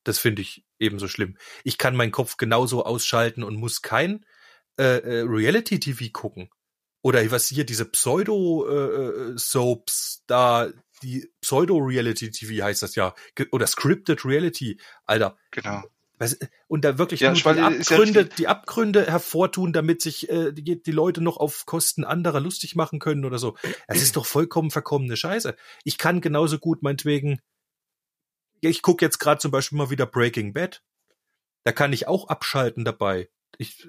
Das finde ich ebenso schlimm. Ich kann meinen Kopf genauso ausschalten und muss kein äh, äh, Reality-TV gucken. Oder was hier diese Pseudo-Soaps da, die Pseudo-Reality-TV heißt das ja. Oder Scripted Reality. Alter, Genau. und da wirklich Ja, nur die ja Abgründe, richtig. die Abgründe hervortun, damit sich äh, die, die Leute noch auf Kosten anderer lustig machen können oder so. Das ist doch vollkommen verkommene Scheiße. Ich kann genauso gut meinetwegen, ja, ich gucke jetzt gerade zum Beispiel mal wieder Breaking Bad. Da kann ich auch abschalten dabei. Ich,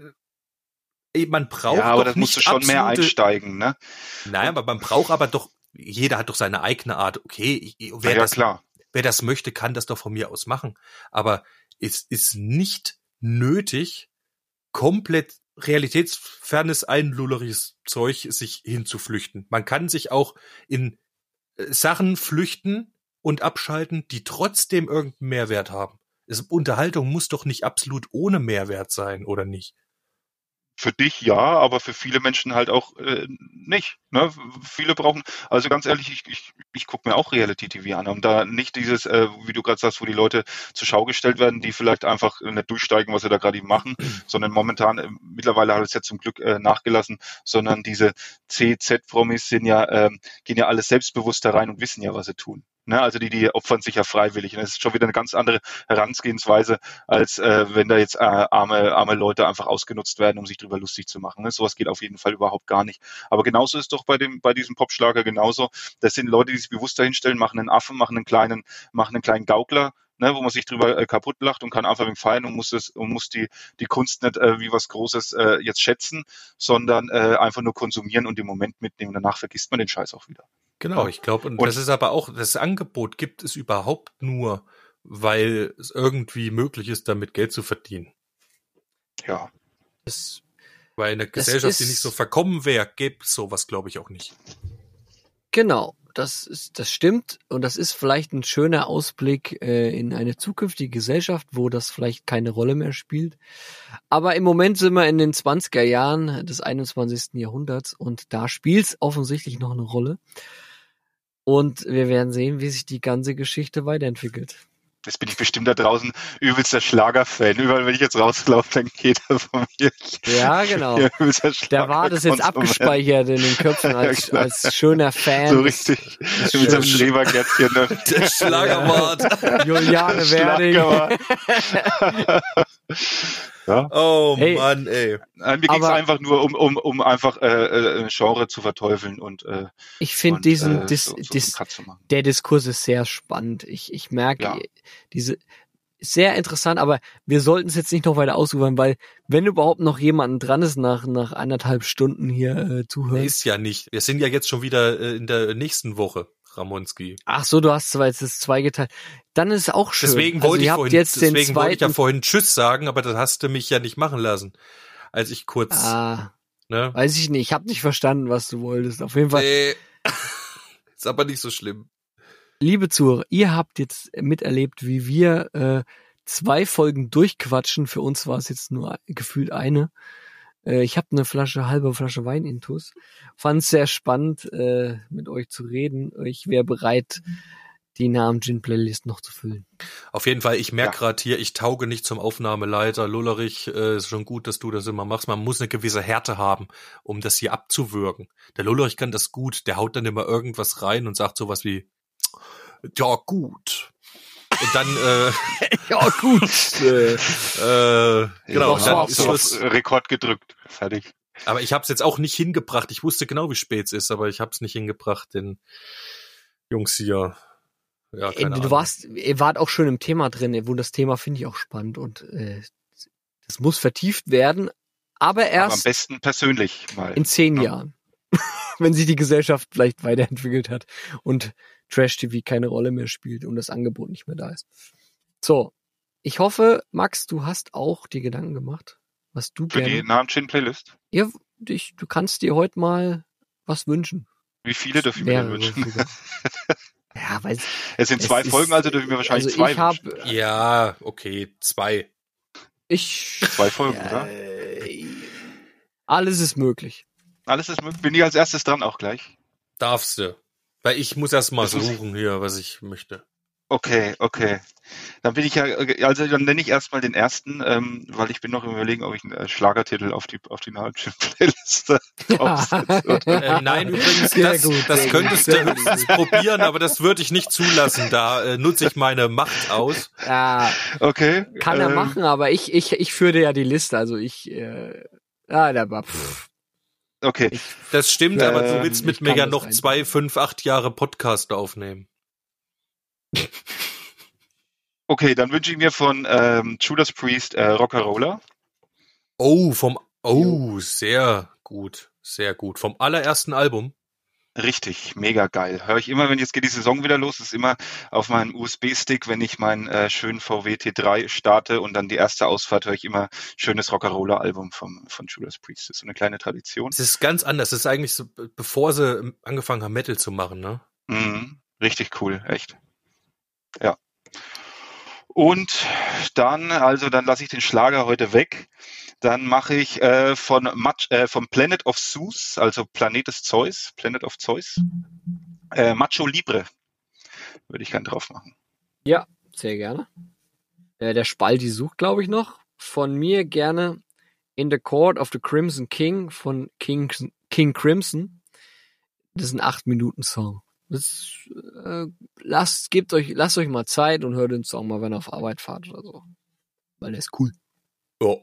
äh, man braucht Ja, aber das musst du schon mehr einsteigen, ne? Nein, aber man braucht aber doch, jeder hat doch seine eigene Art. Okay, ich- wer ja, das klar. wer das möchte, kann das doch von mir aus machen. Aber es ist nicht nötig, komplett realitätsfernes, einlulleriges Zeug sich hinzuflüchten. Man kann sich auch in äh, Sachen flüchten und abschalten, die trotzdem irgendeinen Mehrwert haben. Es, Unterhaltung muss doch nicht absolut ohne Mehrwert sein, oder nicht? Für dich ja, aber für viele Menschen halt auch äh, nicht. Ne? Viele brauchen, also ganz ehrlich, ich, ich, ich gucke mir auch Reality-TV an, um da nicht dieses, äh, wie du gerade sagst, wo die Leute zur Schau gestellt werden, die vielleicht einfach nicht durchsteigen, was sie da gerade machen, sondern momentan, äh, mittlerweile hat es ja zum Glück äh, nachgelassen, sondern diese CZ-Promis sind ja, ähm, gehen ja alles selbstbewusst da rein und wissen ja, was sie tun. Ne? Also die, die opfern sich ja freiwillig. Und das ist schon wieder eine ganz andere Herangehensweise, als äh, wenn da jetzt äh, arme, arme Leute einfach ausgenutzt werden, um sich drüber lustig zu machen. Ne? Sowas geht auf jeden Fall überhaupt gar nicht. Aber genauso ist doch bei dem, bei diesem Popschlager genauso. Das sind Leute, die sich bewusst dahinstellen, machen einen Affen, machen einen kleinen, machen einen kleinen Gaukler, ne, wo man sich drüber äh, kaputt lacht und kann einfach wegen feiern und muss es und muss die die Kunst nicht äh, wie was Großes äh, jetzt schätzen, sondern äh, einfach nur konsumieren und im Moment mitnehmen. Danach vergisst man den Scheiß auch wieder. Genau, ich glaube, und, Und- das ist aber auch, das Angebot gibt es überhaupt nur, weil es irgendwie möglich ist, damit Geld zu verdienen. Ja. Das, Weil eine Gesellschaft, die ist- nicht so verkommen wäre, gäbe es sowas, glaube ich, auch nicht. genau, das ist, das stimmt und das ist vielleicht ein schöner Ausblick äh, in eine zukünftige Gesellschaft, wo das vielleicht keine Rolle mehr spielt. Aber im Moment sind wir in den 20er Jahren des 21. Jahrhunderts und da spielt es offensichtlich noch eine Rolle. Und wir werden sehen, wie sich die ganze Geschichte weiterentwickelt. Jetzt bin ich bestimmt da draußen übelster Schlagerfan. Überall, wenn ich jetzt rauslaufe, dann geht er von mir. Ja, genau. Da war das jetzt abgespeichert in den Köpfen als, Ja, als schöner Fan. So richtig. Mit seinem. Schrebergärtchen. Ne? Der Schlagerwort. Juliane Werding. Ja. Oh Hey. Mann, ey. Nein, Mir ging es einfach nur um, um, um einfach äh, äh, Genre zu verteufeln und, äh, Ich finde diesen, äh, dis, so, so dis, der Diskurs ist sehr spannend. Ich, ich merke Ja. diese sehr interessant, aber wir sollten es jetzt nicht noch weiter ausüben, weil wenn überhaupt noch jemand dran ist nach nach anderthalb Stunden hier äh, zuhören. Ist ja nicht. Wir sind ja jetzt schon wieder äh, in der nächsten Woche, Ramonski. Ach so, du hast zwar jetzt das zweigeteilt. Dann ist auch schön. Deswegen also wollte ihr ich vorhin, jetzt den deswegen wollte ich ja vorhin Tschüss sagen, aber das hast du mich ja nicht machen lassen. Als ich kurz, ah, ne? weiß ich nicht. Ich habe nicht verstanden, was du wolltest. Auf jeden Fall. Nee. Ist aber nicht so schlimm. liebe Zuhörer, ihr habt jetzt miterlebt, wie wir äh, zwei Folgen durchquatschen. Für uns war es jetzt nur gefühlt eine. Äh, ich habe eine Flasche, halbe Flasche Wein intus. Fand es sehr spannend, äh, mit euch zu reden. Ich wäre bereit, die Namen Gin Playlist noch zu füllen. Auf jeden Fall, ich merke Ja. gerade hier, ich tauge nicht zum Aufnahmeleiter. Lullerich, äh, ist schon gut, dass du das immer machst. Man muss eine gewisse Härte haben, um das hier abzuwürgen. Der Lullerich kann das gut. Der haut dann immer irgendwas rein und sagt sowas wie, ja gut. Und dann, äh, Ja, gut. äh, äh, genau, das dann ist auf Rekord gedrückt. Fertig. Aber ich habe es jetzt auch nicht hingebracht. Ich wusste genau, wie spät es ist, aber ich habe es nicht hingebracht, den Jungs hier. Ja, keine du Ahnung. warst, ihr wart auch schon im Thema drin, wo das Thema finde ich auch spannend und äh, das muss vertieft werden, aber Aber am erst besten persönlich mal. in zehn Ja. Jahren, wenn sich die Gesellschaft vielleicht weiterentwickelt hat und Trash-TV keine Rolle mehr spielt und das Angebot nicht mehr da ist. So, ich hoffe, Max, du hast auch die Gedanken gemacht, was du Für die gerne. Namen Chin Playlist. Ja, dich, du kannst dir heute mal was wünschen. Wie viele dürfen wir denn Mehrere wünschen? ja, weil Es sind zwei es ist- Folgen, also dürfen wir wahrscheinlich also zwei ich hab, wünschen. Ja, okay, zwei. ich Zwei Folgen, oder? Äh, alles ist möglich. Alles ist möglich. Bin ich als erstes dran auch gleich? Darfst du. Weil ich muss erst mal Das muss- suchen hier, was ich möchte. Okay, okay. Dann bin ich ja, also dann nenne ich erstmal den ersten, ähm, weil ich bin noch im Überlegen, ob ich einen äh, Schlagertitel auf die auf die Playlist draufsetze. Äh, nein, übrigens, Sehr das, gut, das könntest gut, du höchstens probieren, aber das würde ich nicht zulassen. Da äh, nutze ich meine Macht aus. Ja, Okay. kann er ähm, machen, aber ich, ich, ich führe ja die Liste, also ich, äh, ah, da war, pff, Okay. ich, Das stimmt, aber du Ähm, willst mit mir ja noch zwei, fünf, acht Jahre Podcast aufnehmen. Okay, dann wünsche ich mir von ähm, Judas Priest äh, Rock'n'Roller. Oh, vom, oh, sehr gut, sehr gut. Vom allerersten Album. Richtig, mega geil. Höre ich immer, wenn jetzt geht die Saison wieder los, ist immer auf meinem USB-Stick, wenn ich meinen äh, schönen VW T3 starte und dann die erste Ausfahrt höre ich immer schönes Rock'n'Roller-Album vom von Judas Priest. Das ist so eine kleine Tradition. Es ist ganz anders. Es ist eigentlich so, be- bevor sie ähm, angefangen haben, Metal zu machen, ne? Mhm, richtig cool, echt. Ja. Und dann, also dann lasse ich den Schlager heute weg. Dann mache ich äh, von Mach, äh, vom Planet of Zeus, also Planet des Zeus, Planet of Zeus, äh, Macho Libre. Würde ich gern drauf machen. ja, sehr gerne. Äh, der Spalti sucht, glaube ich, noch. Von mir gerne In the Court of the Crimson King von King, King Crimson. Das ist ein 8-Minuten-Song. Das, äh, lasst, gebt euch, lasst euch mal Zeit und hört den Song mal, wenn ihr auf Arbeit fahrt oder so. Weil der ist cool. Ja.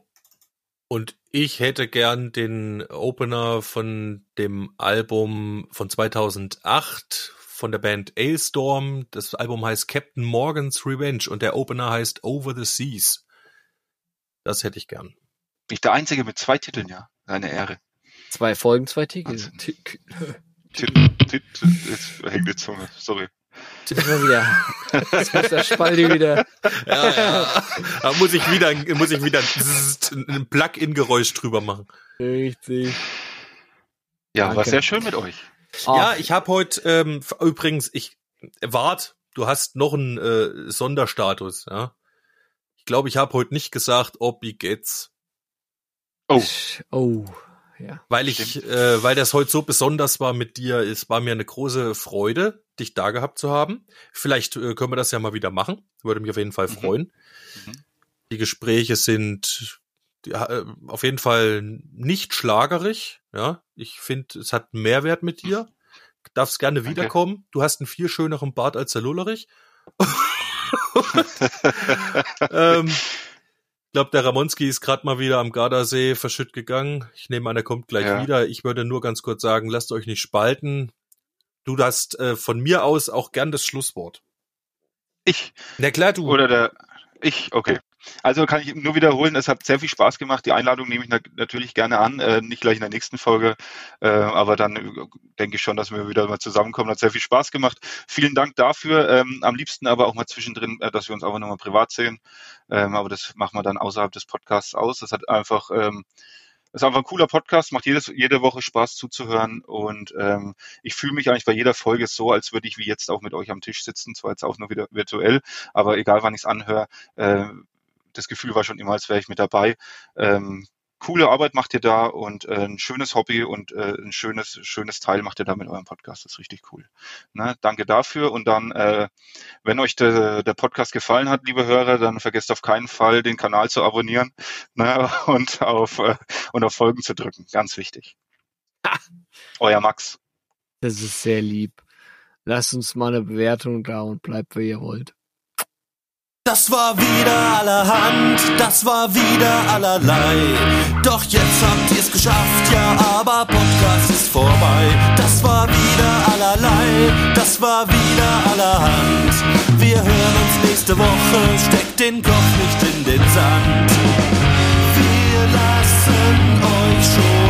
Und ich hätte gern den Opener von dem Album von 2008 von der Band Ailstorm. Das Album heißt Captain Morgan's Revenge und der Opener heißt Over the Seas. Das hätte ich gern. Bin ich der Einzige mit zwei Titeln, ja. Eine Ehre. Zwei Folgen, zwei Titel. Titel. Jetzt hängt die Zunge, sorry. Immer wieder. Jetzt muss der Spalti wieder. Ja, ja. Da muss ich wieder, muss ich wieder ein Plug-in-Geräusch drüber machen. Richtig. Ja, war Danke. sehr schön mit euch. Ja, Ach, ich habe heute ähm, übrigens, ich wart, du hast noch einen äh, Sonderstatus, ja. Ich glaube, ich habe heute nicht gesagt, ob wie geht's, Oh, Oh, ja. weil ich, äh, weil das heute so besonders war mit dir. Es war mir eine große Freude, dich da gehabt zu haben. Vielleicht äh, können wir das ja mal wieder machen. Würde mich auf jeden Fall Mhm. freuen. Mhm. Die Gespräche sind die, äh, auf jeden Fall nicht schlagerig. Ja, ich finde, es hat einen Mehrwert mit dir. Darfst gerne Danke. wiederkommen. Du hast einen viel schöneren Bart als der Lullerich. ähm, ich glaube, der Ramonski ist gerade mal wieder am Gardasee verschütt gegangen. Ich nehme an, er kommt gleich Ja. wieder. Ich würde nur ganz kurz sagen, lasst euch nicht spalten. Du hast äh, von mir aus auch gern das Schlusswort. ich Na klar, du. oder der, ich, okay. Also kann ich nur wiederholen, es hat sehr viel Spaß gemacht. Die Einladung nehme ich na natürlich gerne an, äh, nicht gleich in der nächsten Folge, äh, aber dann äh, denke ich schon, dass wir wieder mal zusammenkommen. Hat sehr viel Spaß gemacht. Vielen Dank dafür. Ähm, am liebsten aber auch mal zwischendrin, äh, dass wir uns einfach nochmal privat sehen. Ähm, aber das machen wir dann außerhalb des Podcasts aus. Das hat einfach, ähm, ist einfach ein cooler Podcast, macht jedes, jede Woche Spaß zuzuhören und ähm, ich fühle mich eigentlich bei jeder Folge so, als würde ich wie jetzt auch mit euch am Tisch sitzen, zwar jetzt auch nur wieder virtuell, aber egal wann ich es anhöre, äh, das Gefühl war schon immer, als wäre ich mit dabei. Ähm, coole Arbeit macht ihr da und äh, ein schönes Hobby und äh, ein schönes, schönes Teil macht ihr da mit eurem Podcast. Das ist richtig cool. Ne? Danke dafür. Und dann, äh, wenn euch de, der Podcast gefallen hat, liebe Hörer, dann vergesst auf keinen Fall, den Kanal zu abonnieren ne? und, auf, äh, und auf Folgen zu drücken. Ganz wichtig. Euer Max. Das ist sehr lieb. Lasst uns mal eine Bewertung da und bleibt, wie ihr wollt. Das war wieder allerhand, das war wieder allerlei. Doch jetzt habt ihr's geschafft, ja, aber Podcast ist vorbei. Das war wieder allerlei, das war wieder allerhand. Wir hören uns nächste Woche, steckt den Kopf nicht in den Sand. Wir lassen euch schon